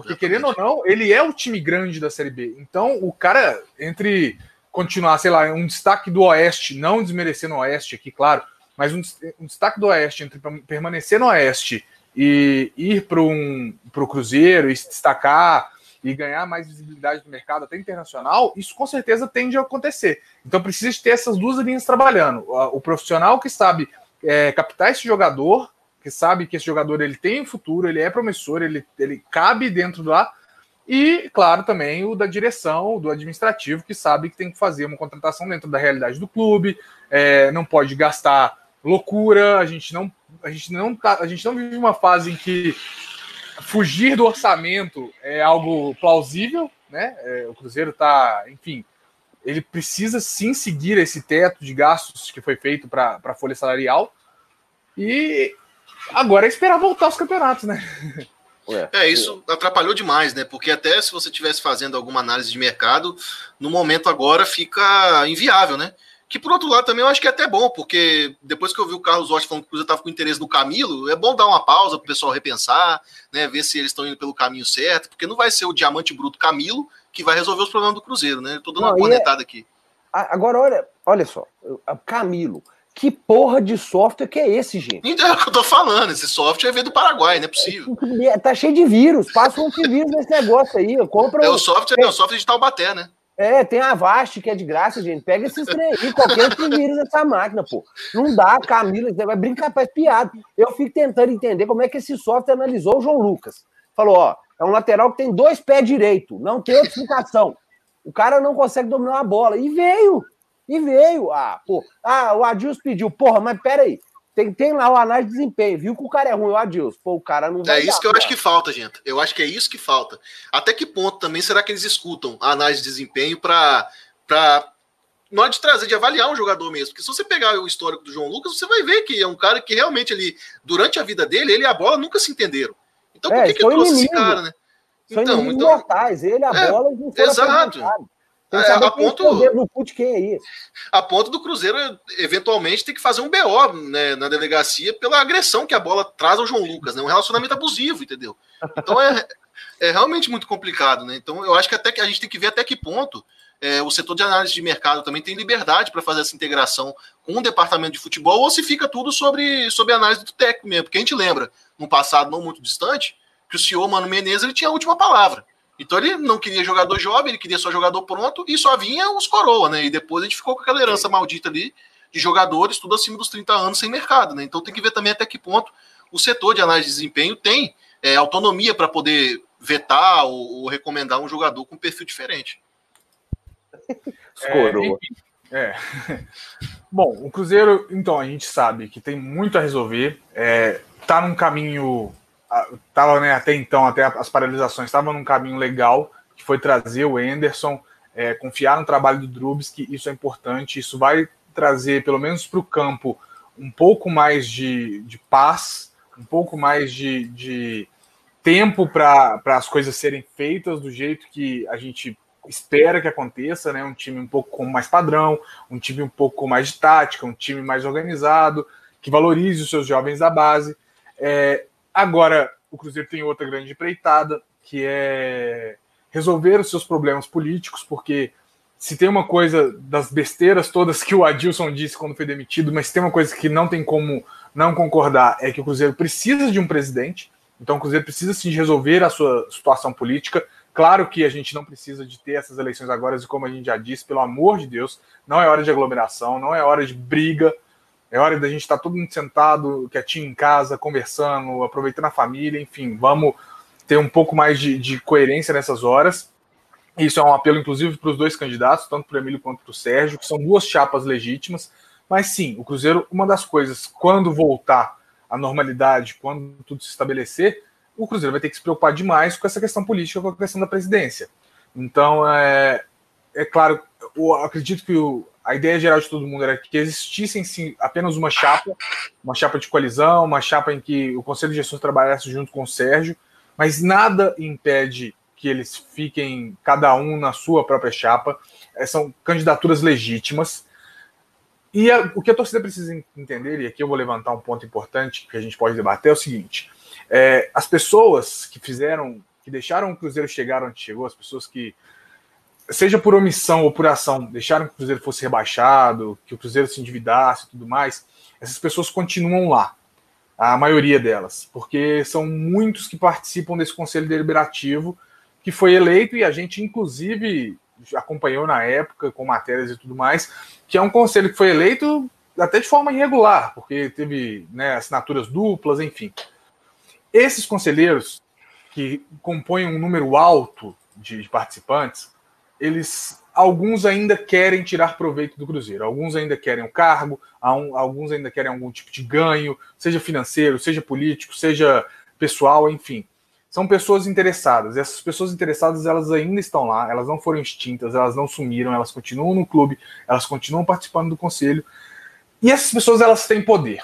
Porque, querendo ou não, ele é o time grande da Série B. Então, o cara, entre continuar, sei lá, um destaque do Oeste, não desmerecendo o Oeste aqui, claro, mas um, um destaque do Oeste entre permanecer no Oeste e ir para um, o Cruzeiro e se destacar e ganhar mais visibilidade no mercado até internacional, isso com certeza tende a acontecer. Então precisa ter essas duas linhas trabalhando. O profissional que sabe é, captar esse jogador que sabe que esse jogador ele tem futuro, ele é promissor, ele, ele cabe dentro lá. E, claro, também o da direção, do administrativo, que sabe que tem que fazer uma contratação dentro da realidade do clube, é, não pode gastar loucura, a gente não, a gente não tá, a gente não vive uma fase em que fugir do orçamento é algo plausível, né? É, o Cruzeiro está, enfim, ele precisa sim seguir esse teto de gastos que foi feito para a folha salarial. E Agora é esperar voltar os campeonatos, né? É, é, isso atrapalhou demais, né? Porque até se você estivesse fazendo alguma análise de mercado, no momento agora fica inviável, né? Que por outro lado também eu acho que é até bom, porque depois que eu vi o Carlos Rocha falando que o Cruzeiro estava com interesse no Camilo, é bom dar uma pausa para o pessoal repensar, né? Ver se eles estão indo pelo caminho certo, porque não vai ser o diamante bruto Camilo que vai resolver os problemas do Cruzeiro, né? Estou dando não, uma cornetada é... aqui. Agora, olha, olha só, Camilo. Que porra de software que é esse, gente? Então é o que eu tô falando. Esse software veio do Paraguai, não é possível. É, tá cheio de vírus. Passa um vírus nesse negócio aí. Compra é o software, é, é o software de Taubaté, né? É, tem a Avast que é de graça, gente. Pega esses trem aí, qualquer vírus nessa máquina, pô. Não dá, Camila, vai brincar, faz piada. Eu fico tentando entender como é que esse software analisou o João Lucas. Falou, ó, é um lateral que tem dois pés direito, não tem outra explicação. O cara não consegue dominar uma bola. E veio. E veio. Ah, pô. Ah, o Adilson pediu. Porra, mas peraí. Tem, tem lá o análise de desempenho. Viu que o cara é ruim, o Adilson. Pô, o cara não vai. É isso dar, que eu cara. acho que falta, gente. Eu acho que é isso que falta. Até que ponto também será que eles escutam a análise de desempenho para. Pra... Na hora de trazer, de avaliar um jogador mesmo. Porque se você pegar o histórico do João Lucas, você vai ver que é um cara que realmente ele, durante a vida dele, ele e a bola nunca se entenderam. Então por é, que, que trouxe inimigo. esse cara, né? São então, então... mortais. Ele, a é, bola, não Exato. Tem que é, a ponto, no put quem aí. A ponto do Cruzeiro, eventualmente, ter que fazer um BO né, na delegacia pela agressão que a bola traz ao João Lucas, né? Um relacionamento abusivo, entendeu? Então é, é realmente muito complicado, né? Então eu acho que até que a gente tem que ver até que ponto é, o setor de análise de mercado também tem liberdade para fazer essa integração com o departamento de futebol, ou se fica tudo sobre, sobre a análise do técnico mesmo. Porque a gente lembra, num passado não muito distante, que o senhor Mano Menezes ele tinha a última palavra. Então ele não queria jogador jovem, ele queria só jogador pronto e só vinha os coroa, né? E depois a gente ficou com aquela herança maldita ali de jogadores tudo acima dos 30 anos sem mercado, né? Então tem que ver também até que ponto o setor de análise de desempenho tem é, autonomia para poder vetar ou, ou, recomendar um jogador com perfil diferente. Coroa. É, é. Bom, o Cruzeiro, então, a gente sabe que tem muito a resolver. É, tá num caminho estava né, até então, até as paralisações, estava num caminho legal, que foi trazer o Anderson, é, confiar no trabalho do Drubs, que isso é importante, isso vai trazer, pelo menos para o campo, um pouco mais de, de paz, um pouco mais de, de tempo para as coisas serem feitas do jeito que a gente espera que aconteça, né? Um time um pouco mais padrão, um time um pouco mais de tática, um time mais organizado, que valorize os seus jovens da base. É, Agora, o Cruzeiro tem outra grande empreitada, que é resolver os seus problemas políticos, porque se tem uma coisa das besteiras todas que o Adilson disse quando foi demitido, mas tem uma coisa que não tem como não concordar, é que o Cruzeiro precisa de um presidente, então o Cruzeiro precisa sim resolver a sua situação política. Claro que a gente não precisa de ter essas eleições agora, e como a gente já disse, pelo amor de Deus, não é hora de aglomeração, não é hora de briga, é hora da gente estar tá todo mundo sentado, quietinho em casa, conversando, aproveitando a família, enfim, vamos ter um pouco mais de, de coerência nessas horas. Isso é um apelo, inclusive, para os dois candidatos, tanto para o Emílio quanto para o Sérgio, que são duas chapas legítimas. Mas sim, o Cruzeiro, uma das coisas, quando voltar à normalidade, quando tudo se estabelecer, o Cruzeiro vai ter que se preocupar demais com essa questão política, com a questão da presidência. Então, é, é claro, eu acredito que o, a ideia geral de todo mundo era que existissem sim, apenas uma chapa, uma chapa de coalizão, uma chapa em que o Conselho de Gestão trabalhasse junto com o Sérgio, mas nada impede que eles fiquem cada um na sua própria chapa. É, são candidaturas legítimas. E a, o que a torcida precisa entender, e aqui eu vou levantar um ponto importante que a gente pode debater, é o seguinte: é, as pessoas que fizeram, que deixaram o Cruzeiro chegar onde chegou, as pessoas que seja por omissão ou por ação, deixaram que o Cruzeiro fosse rebaixado, que o Cruzeiro se endividasse e tudo mais, essas pessoas continuam lá, a maioria delas, porque são muitos que participam desse conselho deliberativo que foi eleito e a gente, inclusive, acompanhou na época com matérias e tudo mais, que é um conselho que foi eleito até de forma irregular, porque teve né, assinaturas duplas, enfim. Esses conselheiros que compõem um número alto de participantes, eles alguns ainda querem tirar proveito do Cruzeiro, alguns ainda querem o cargo, alguns ainda querem algum tipo de ganho, seja financeiro, seja político, seja pessoal, enfim. São pessoas interessadas. E essas pessoas interessadas, elas ainda estão lá, elas não foram extintas, elas não sumiram, elas continuam no clube, elas continuam participando do conselho. E essas pessoas, elas têm poder.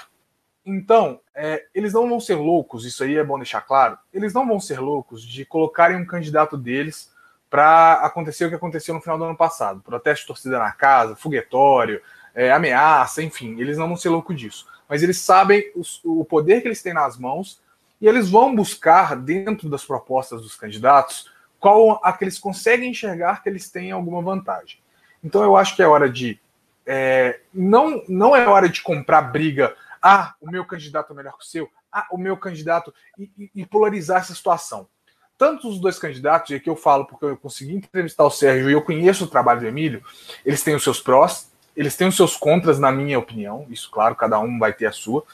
Então, é, eles não vão ser loucos, isso aí é bom deixar claro. Eles não vão ser loucos de colocarem um candidato deles para acontecer o que aconteceu no final do ano passado: protesto de torcida na casa, foguetório, é, ameaça, enfim. Eles não vão ser loucos disso. Mas eles sabem os, o poder que eles têm nas mãos e eles vão buscar, dentro das propostas dos candidatos, qual a que eles conseguem enxergar que eles têm alguma vantagem. Então eu acho que é hora de. É, não, não é hora de comprar briga. Ah, o meu candidato é melhor que o seu. Ah, o meu candidato. E, e, e polarizar essa situação. Tanto os dois candidatos, e aqui eu falo porque eu consegui entrevistar o Sérgio e eu conheço o trabalho do Emílio, eles têm os seus prós, eles têm os seus contras, na minha opinião. Isso, claro, cada um vai ter a sua.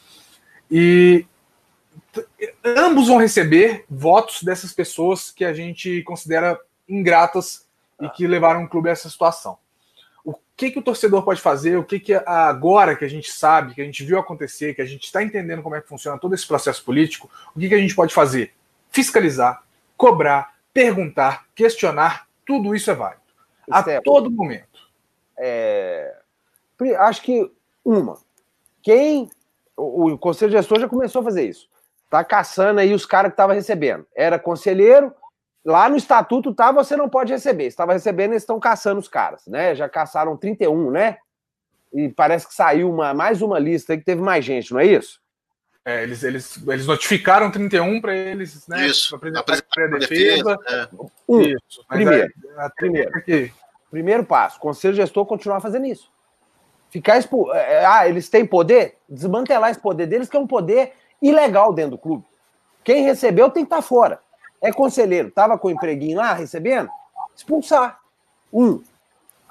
E ambos vão receber votos dessas pessoas que a gente considera ingratas e que levaram o clube a essa situação. O que, que o torcedor pode fazer? O que, que agora que a gente sabe, que a gente viu acontecer, que a gente está entendendo como é que funciona todo esse processo político, o que, que a gente pode fazer? Fiscalizar, cobrar, perguntar, questionar, tudo isso é válido. A é, todo momento. É, acho que uma, quem o, o conselho gestor já começou a fazer isso. Tá caçando aí os caras que estavam recebendo. Era conselheiro, lá no estatuto tá, você não pode receber. Estava recebendo, eles estão caçando os caras, né? Já caçaram 31, né? E parece que saiu uma, mais uma lista aí que teve mais gente, não é isso? É, eles, eles, eles notificaram 31 para eles, né? Isso, apresentar a defesa. É. Um, isso. primeiro, a, a primeiro, aqui. primeiro passo, o conselho gestor continuar fazendo isso. Ficar expo... É, é, ah, eles têm poder? Desmantelar esse poder deles, que é um poder ilegal dentro do clube. Quem recebeu tem que estar tá fora. É conselheiro, estava com o empreguinho lá recebendo? Expulsar. Um.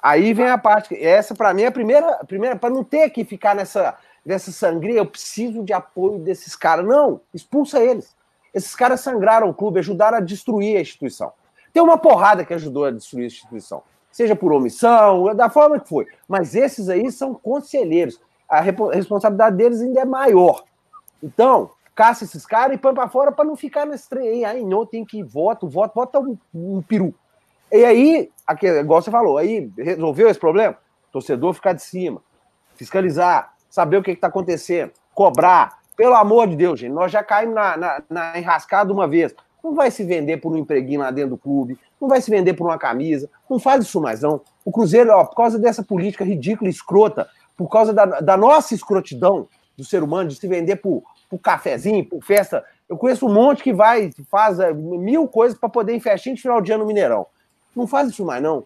Aí vem a parte. Essa, para mim, é a primeira. primeira para não ter que ficar nessa, nessa sangria, eu preciso de apoio desses caras. Não, expulsa eles. Esses caras sangraram o clube, ajudaram a destruir a instituição. Tem uma porrada que ajudou a destruir a instituição seja por omissão, da forma que foi. Mas esses aí são conselheiros. A responsabilidade deles ainda é maior. Então, caça esses caras e põe para fora para não ficar nesse trem aí. Não, tem que ir, voto, voto, vota um, um peru. E aí, igual você falou, aí resolveu esse problema? Torcedor ficar de cima, fiscalizar, saber o que está acontecendo, cobrar. Pelo amor de Deus, gente, nós já caímos na, na, na enrascada uma vez. Não vai se vender por um empreguinho lá dentro do clube, não vai se vender por uma camisa, não faz isso mais não. O Cruzeiro, ó, por causa dessa política ridícula escrota, por causa da, da nossa escrotidão do ser humano de se vender por, por cafezinho, por festa, eu conheço um monte que vai, faz é, mil coisas para poder ir em festinha de final de ano no Mineirão. Não faz isso mais não.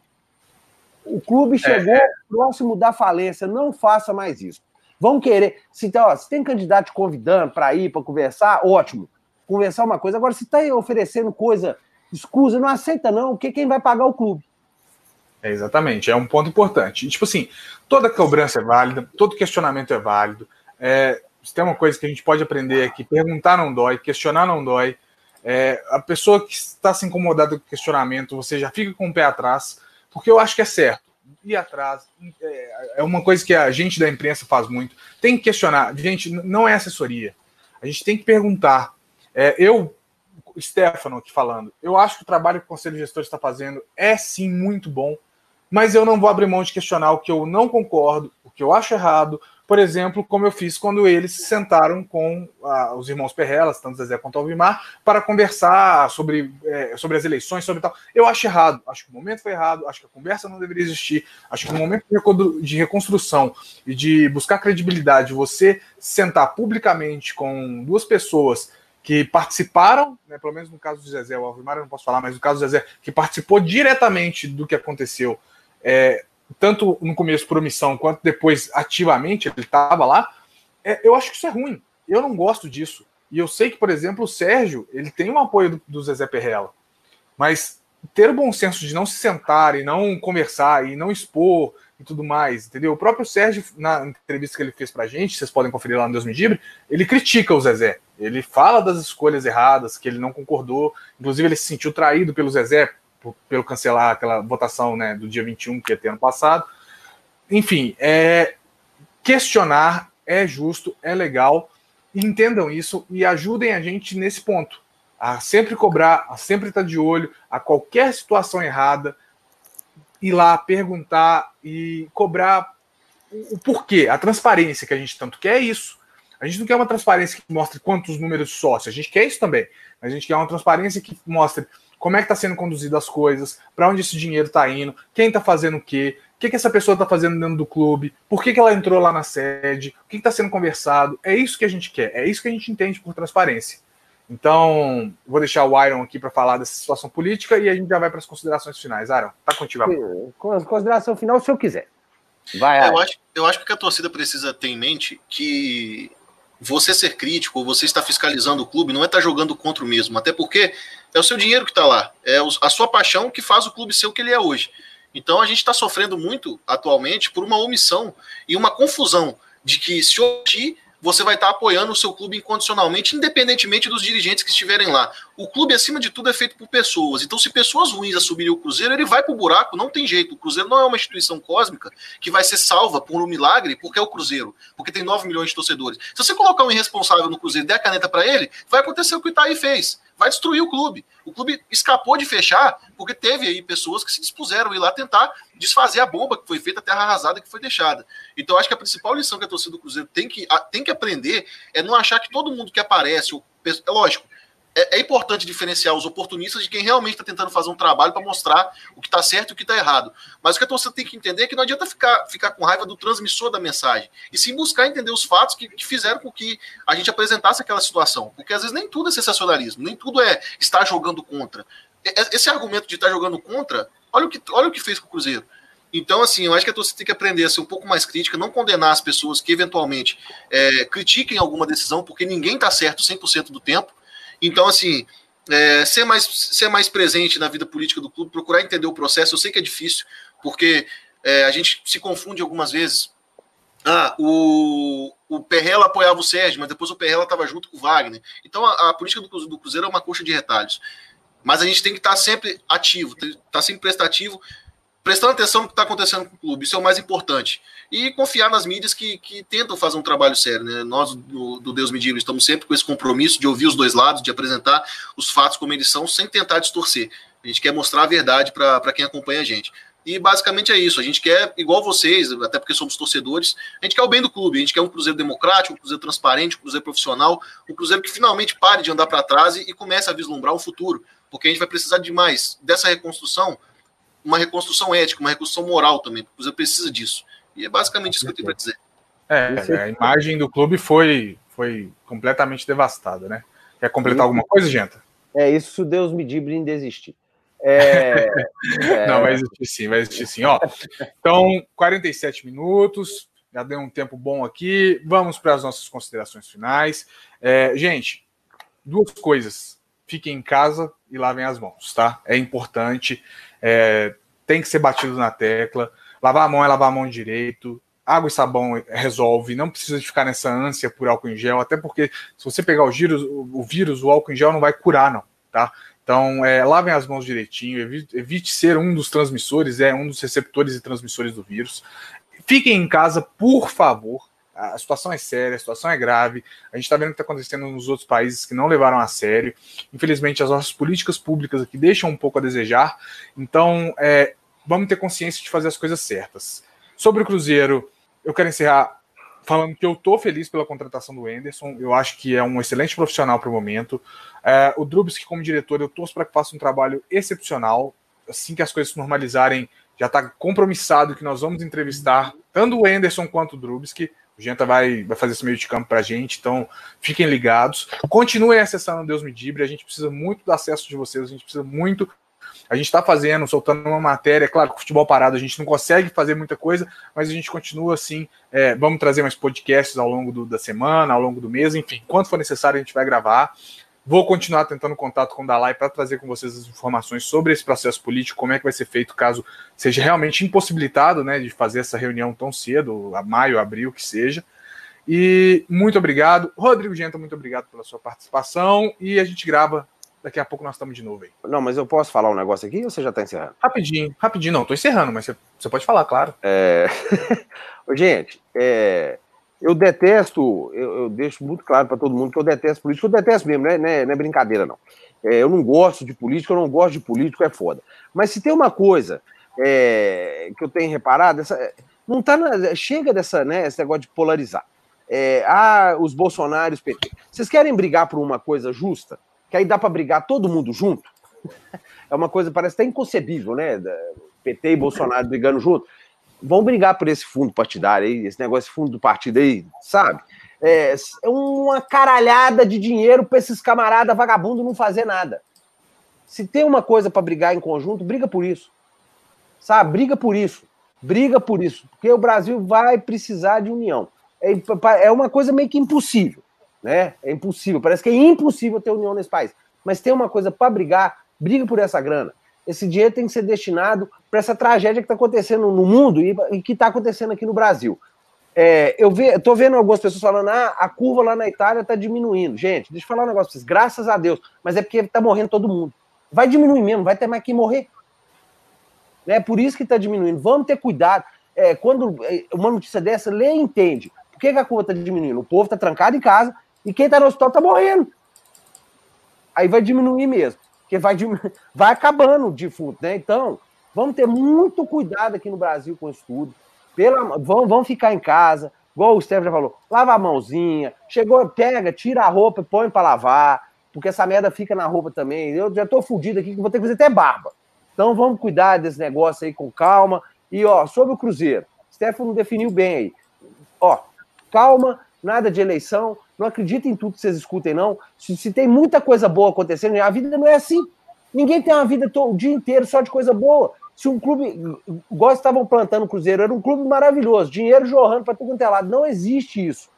O clube chegou é, é. próximo da falência, não faça mais isso. Vão querer. Se, então, ó, se tem candidato te convidando para ir, para conversar, ótimo. Conversar uma coisa. Agora, se está oferecendo coisa escusa, não aceita não, porque quem vai pagar o clube. É, exatamente, é um ponto importante. tipo assim, toda cobrança é válida, todo questionamento é válido. É, se tem uma coisa que a gente pode aprender é que perguntar não dói, questionar não dói. É, a pessoa que está se incomodando com o questionamento, você já fica com o pé atrás, porque eu acho que é certo. Ir atrás é, é uma coisa que a gente da imprensa faz muito. Tem que questionar. Gente, não é assessoria. A gente tem que perguntar. É, eu Stefano aqui falando. Eu acho que o trabalho que o Conselho Gestor está fazendo é sim muito bom, mas eu não vou abrir mão de questionar o que eu não concordo, o que eu acho errado. Por exemplo, como eu fiz quando eles se sentaram com ah, os irmãos Perrelas, tanto Zezé quanto Alvimar, para conversar sobre, é, sobre as eleições, sobre tal. Eu acho errado, acho que o momento foi errado, acho que a conversa não deveria existir, acho que no momento de reconstrução e de buscar credibilidade, você sentar publicamente com duas pessoas que participaram, né, pelo menos no caso do Zezé, o Alvimar eu não posso falar, mas no caso do Zezé, que participou diretamente do que aconteceu, é, tanto no começo por omissão, quanto depois ativamente, ele estava lá, é, eu acho que isso é ruim. Eu não gosto disso. E eu sei que, por exemplo, o Sérgio, ele tem um apoio do, do Zezé Perrella, mas ter o bom senso de não se sentar e não conversar e não expor e tudo mais, entendeu? O próprio Sérgio, na entrevista que ele fez pra gente, vocês podem conferir lá no Deus Me Dibre, ele critica o Zezé. Ele fala das escolhas erradas, que ele não concordou. Inclusive, ele se sentiu traído pelo Zezé, pelo cancelar aquela votação né, do dia 21, que ia ter ano passado. Enfim, é, questionar é justo, é legal. Entendam isso e ajudem a gente nesse ponto. A sempre cobrar, a sempre estar de olho, a qualquer situação errada, ir lá perguntar e cobrar o porquê, a transparência que a gente tanto quer é isso. A gente não quer uma transparência que mostre quantos números sócios, a gente quer isso também. A gente quer uma transparência que mostre como é que está sendo conduzido as coisas, para onde esse dinheiro está indo, quem está fazendo o quê, o que, que essa pessoa está fazendo dentro do clube, por que, que ela entrou lá na sede, o que está sendo conversado. É isso que a gente quer, é isso que a gente entende por transparência. Então, vou deixar o Iron aqui para falar dessa situação política e a gente já vai para as considerações finais. Iron, tá contigo agora. Consideração final, se eu quiser. Vai, eu acho, eu acho que a torcida precisa ter em mente que você ser crítico você estar fiscalizando o clube não é estar jogando contra o mesmo, até porque é o seu dinheiro que está lá, é a sua paixão que faz o clube ser o que ele é hoje. Então a gente está sofrendo muito atualmente por uma omissão e uma confusão de que se hoje você vai estar apoiando o seu clube incondicionalmente, independentemente dos dirigentes que estiverem lá. O clube, acima de tudo, é feito por pessoas. Então, se pessoas ruins assumirem o Cruzeiro, ele vai para o buraco, não tem jeito. O Cruzeiro não é uma instituição cósmica que vai ser salva por um milagre, porque é o Cruzeiro, porque tem 9 milhões de torcedores. Se você colocar um irresponsável no Cruzeiro e der a caneta para ele, vai acontecer o que o Itaí fez vai destruir o clube. O clube escapou de fechar porque teve aí pessoas que se dispuseram a ir lá tentar desfazer a bomba que foi feita, a terra arrasada que foi deixada. Então, acho que a principal lição que a torcida do Cruzeiro tem que, tem que aprender é não achar que todo mundo que aparece, é lógico, é, é, importante diferenciar os oportunistas de quem realmente está tentando fazer um trabalho para mostrar o que está certo e o que está errado. Mas o que a torcida tem que entender é que não adianta ficar, ficar com raiva do transmissor da mensagem, e sim buscar entender os fatos que, que fizeram com que a gente apresentasse aquela situação. Porque às vezes nem tudo é sensacionalismo, nem tudo é estar jogando contra. Esse argumento de estar jogando contra, olha o que, olha o que fez com o Cruzeiro. Então, assim, eu acho que a torcida tem que aprender a ser um pouco mais crítica, não condenar as pessoas que eventualmente é, critiquem alguma decisão, porque ninguém está certo 100% do tempo. Então, assim, é, ser, mais, ser mais presente na vida política do clube, procurar entender o processo, eu sei que é difícil, porque é, a gente se confunde algumas vezes. Ah, o, o Perrela apoiava o Sérgio, mas depois o Perrela estava junto com o Wagner. Então a, a política do, do, Cruzeiro é uma coxa de retalhos. Mas a gente tem que estar sempre ativo, estar tá sempre prestativo, prestando atenção no que está acontecendo com o clube. Isso é o mais importante e confiar nas mídias que, que tentam fazer um trabalho sério. Né? Nós, do, do Deus Medível, estamos sempre com esse compromisso de ouvir os dois lados, de apresentar os fatos como eles são, sem tentar distorcer. A gente quer mostrar a verdade para quem acompanha a gente. E basicamente é isso. A gente quer, igual vocês, até porque somos torcedores, a gente quer o bem do clube. A gente quer um Cruzeiro democrático, um Cruzeiro transparente, um Cruzeiro profissional, um Cruzeiro que finalmente pare de andar para trás e, e comece a vislumbrar um futuro. Porque a gente vai precisar de mais dessa reconstrução, uma reconstrução ética, uma reconstrução moral também. O Cruzeiro precisa disso. E é basicamente isso que eu tenho para dizer. É, a imagem do clube foi, foi completamente devastada, né? Quer completar alguma coisa, Genta? É, isso Deus me livre em desistir. É, é... Não, vai existir sim, vai existir sim. Ó, então, 47 minutos, já deu um tempo bom aqui. Vamos para as nossas considerações finais. É, gente, duas coisas. Fiquem em casa e lavem as mãos, tá? É importante. É, tem que ser batido na tecla. Lavar a mão é lavar a mão direito. Água e sabão resolve, não precisa de ficar nessa ânsia por álcool em gel, até porque se você pegar o vírus, o vírus, o álcool em gel não vai curar, não, tá? Então, é, lavem as mãos direitinho, evite, evite, ser um dos transmissores, é um dos receptores e transmissores do vírus. Fiquem em casa, por favor. A situação é séria, a situação é grave. A gente está vendo o que está acontecendo nos outros países que não levaram a sério. Infelizmente, as nossas políticas públicas aqui deixam um pouco a desejar. Então, é, vamos ter consciência de fazer as coisas certas. Sobre o Cruzeiro, eu quero encerrar falando que eu estou feliz pela contratação do Anderson. Eu acho que é um excelente profissional para o momento. É, o Drubsky, como diretor, eu torço para que faça um trabalho excepcional. Assim que as coisas se normalizarem, já está compromissado que nós vamos entrevistar tanto o Anderson quanto o Drubsky. O Genta vai, vai fazer esse meio de campo para a gente, então fiquem ligados. Continuem acessando Deus Medibre, a gente precisa muito do acesso de vocês, a gente precisa muito a gente está fazendo, soltando uma matéria, claro que o futebol parado a gente não consegue fazer muita coisa, mas a gente continua assim. É, vamos trazer mais podcasts ao longo do, da semana, ao longo do mês, enfim, quanto for necessário a gente vai gravar. Vou continuar tentando contato com o Dalai para trazer com vocês as informações sobre esse processo político, como é que vai ser feito caso seja realmente impossibilitado né, de fazer essa reunião tão cedo, a maio, abril, que seja. E muito obrigado. Rodrigo Genta, muito obrigado pela sua participação. E a gente grava Daqui a pouco nós estamos de novo aí. Não, mas eu posso falar um negócio aqui ou você já está encerrando? Rapidinho, rapidinho, não, estou encerrando, mas você, você, pode falar, claro. É... Gente, é... eu detesto, eu, eu, deixo muito claro para todo mundo que eu detesto político, eu detesto mesmo, né? não, é, não é brincadeira, não. É, eu não gosto de político, eu não gosto de político, é foda. Mas se tem uma coisa é, que eu tenho reparado, essa, não tá na, chega dessa, né, esse negócio de polarizar. é, ah, os bolsonaros, PT. Vocês querem brigar por uma coisa justa? Que aí dá para brigar todo mundo junto? É uma coisa, parece até inconcebível, né? PT e Bolsonaro brigando junto. Vão brigar por esse fundo partidário aí, esse negócio, esse fundo do partido aí, sabe? É, é uma caralhada de dinheiro para esses camaradas vagabundos não fazer nada. Se tem uma coisa para brigar em conjunto, briga por isso. Sabe? Briga por isso. Briga por isso. Porque o Brasil vai precisar de união. É, é uma coisa meio que impossível. Né? É impossível. Parece que é impossível ter união nesse país. Mas tem uma coisa para brigar, briga por essa grana. Esse dinheiro tem que ser destinado para essa tragédia que está acontecendo no mundo e, e que está acontecendo aqui no Brasil. É, eu estou vendo algumas pessoas falando, ah, a curva lá na Itália está diminuindo. Gente, deixa eu falar um negócio para vocês, graças a Deus, mas é porque está morrendo todo mundo. Vai diminuir mesmo, vai ter mais que morrer. É por isso que está diminuindo. Vamos ter cuidado. É, quando é, uma notícia dessa, lê e entende. Por que, que a curva está diminuindo? O povo está trancado em casa e quem está no hospital está morrendo. Aí vai diminuir mesmo. Porque vai, vai acabando o defunto, né? Então, vamos ter muito cuidado aqui no Brasil com isso tudo. Pela, vão, ficar em casa, igual o Steph já falou, lava a mãozinha, chegou, pega, tira a roupa põe para lavar, porque essa merda fica na roupa também. Eu já tô fudido aqui, que vou ter que fazer até barba. Então vamos cuidar desse negócio aí com calma. E ó, sobre o Cruzeiro, Stefano definiu bem aí. Ó, calma, nada de eleição, não acredita em tudo que vocês escutem, não. Se, se, tem muita coisa boa acontecendo, a vida não é assim. Ninguém tem uma vida todo, o dia inteiro só de coisa boa. Se um clube, igual estavam plantando o Cruzeiro, era um clube maravilhoso, dinheiro jorrando para tudo quanto é lado. Não existe isso.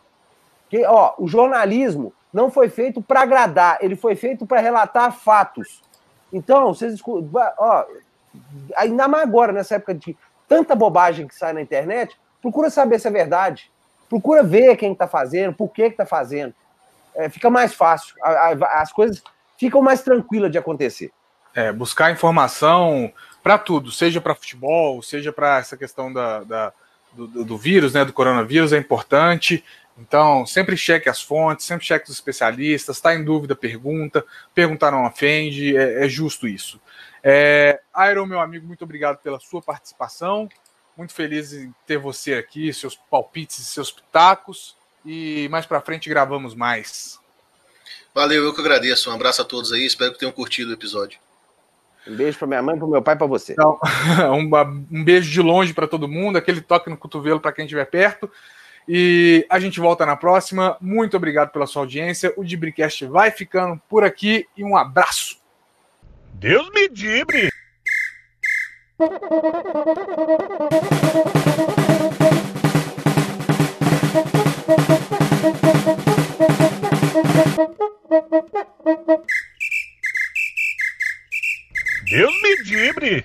Que, ó, o jornalismo não foi feito para agradar, ele foi feito para relatar fatos. Então, vocês ó, ainda mais agora, nessa época de tanta bobagem que sai na internet, procura saber se é verdade. Procura ver quem está fazendo, por que está fazendo. É, fica mais fácil. A, a, as coisas ficam mais tranquilas de acontecer. É, buscar informação para tudo, seja para futebol, seja para essa questão da, da do, do, vírus, né, do coronavírus, é importante. Então, sempre cheque as fontes, sempre cheque os especialistas, está em dúvida, pergunta, perguntar não ofende, é, é justo isso. É, Iron, meu amigo, muito obrigado pela sua participação. Muito feliz em ter você aqui, seus palpites e seus pitacos. E mais para frente gravamos mais. Valeu, eu que agradeço. Um abraço a todos aí. Espero que tenham curtido o episódio. Um beijo para minha mãe, para meu pai, para você. Então, um beijo de longe para todo mundo, aquele toque no cotovelo para quem estiver perto. E a gente volta na próxima. Muito obrigado pela sua audiência. O Dibricast vai ficando por aqui e um abraço. Deus me dibre. Deus me livre!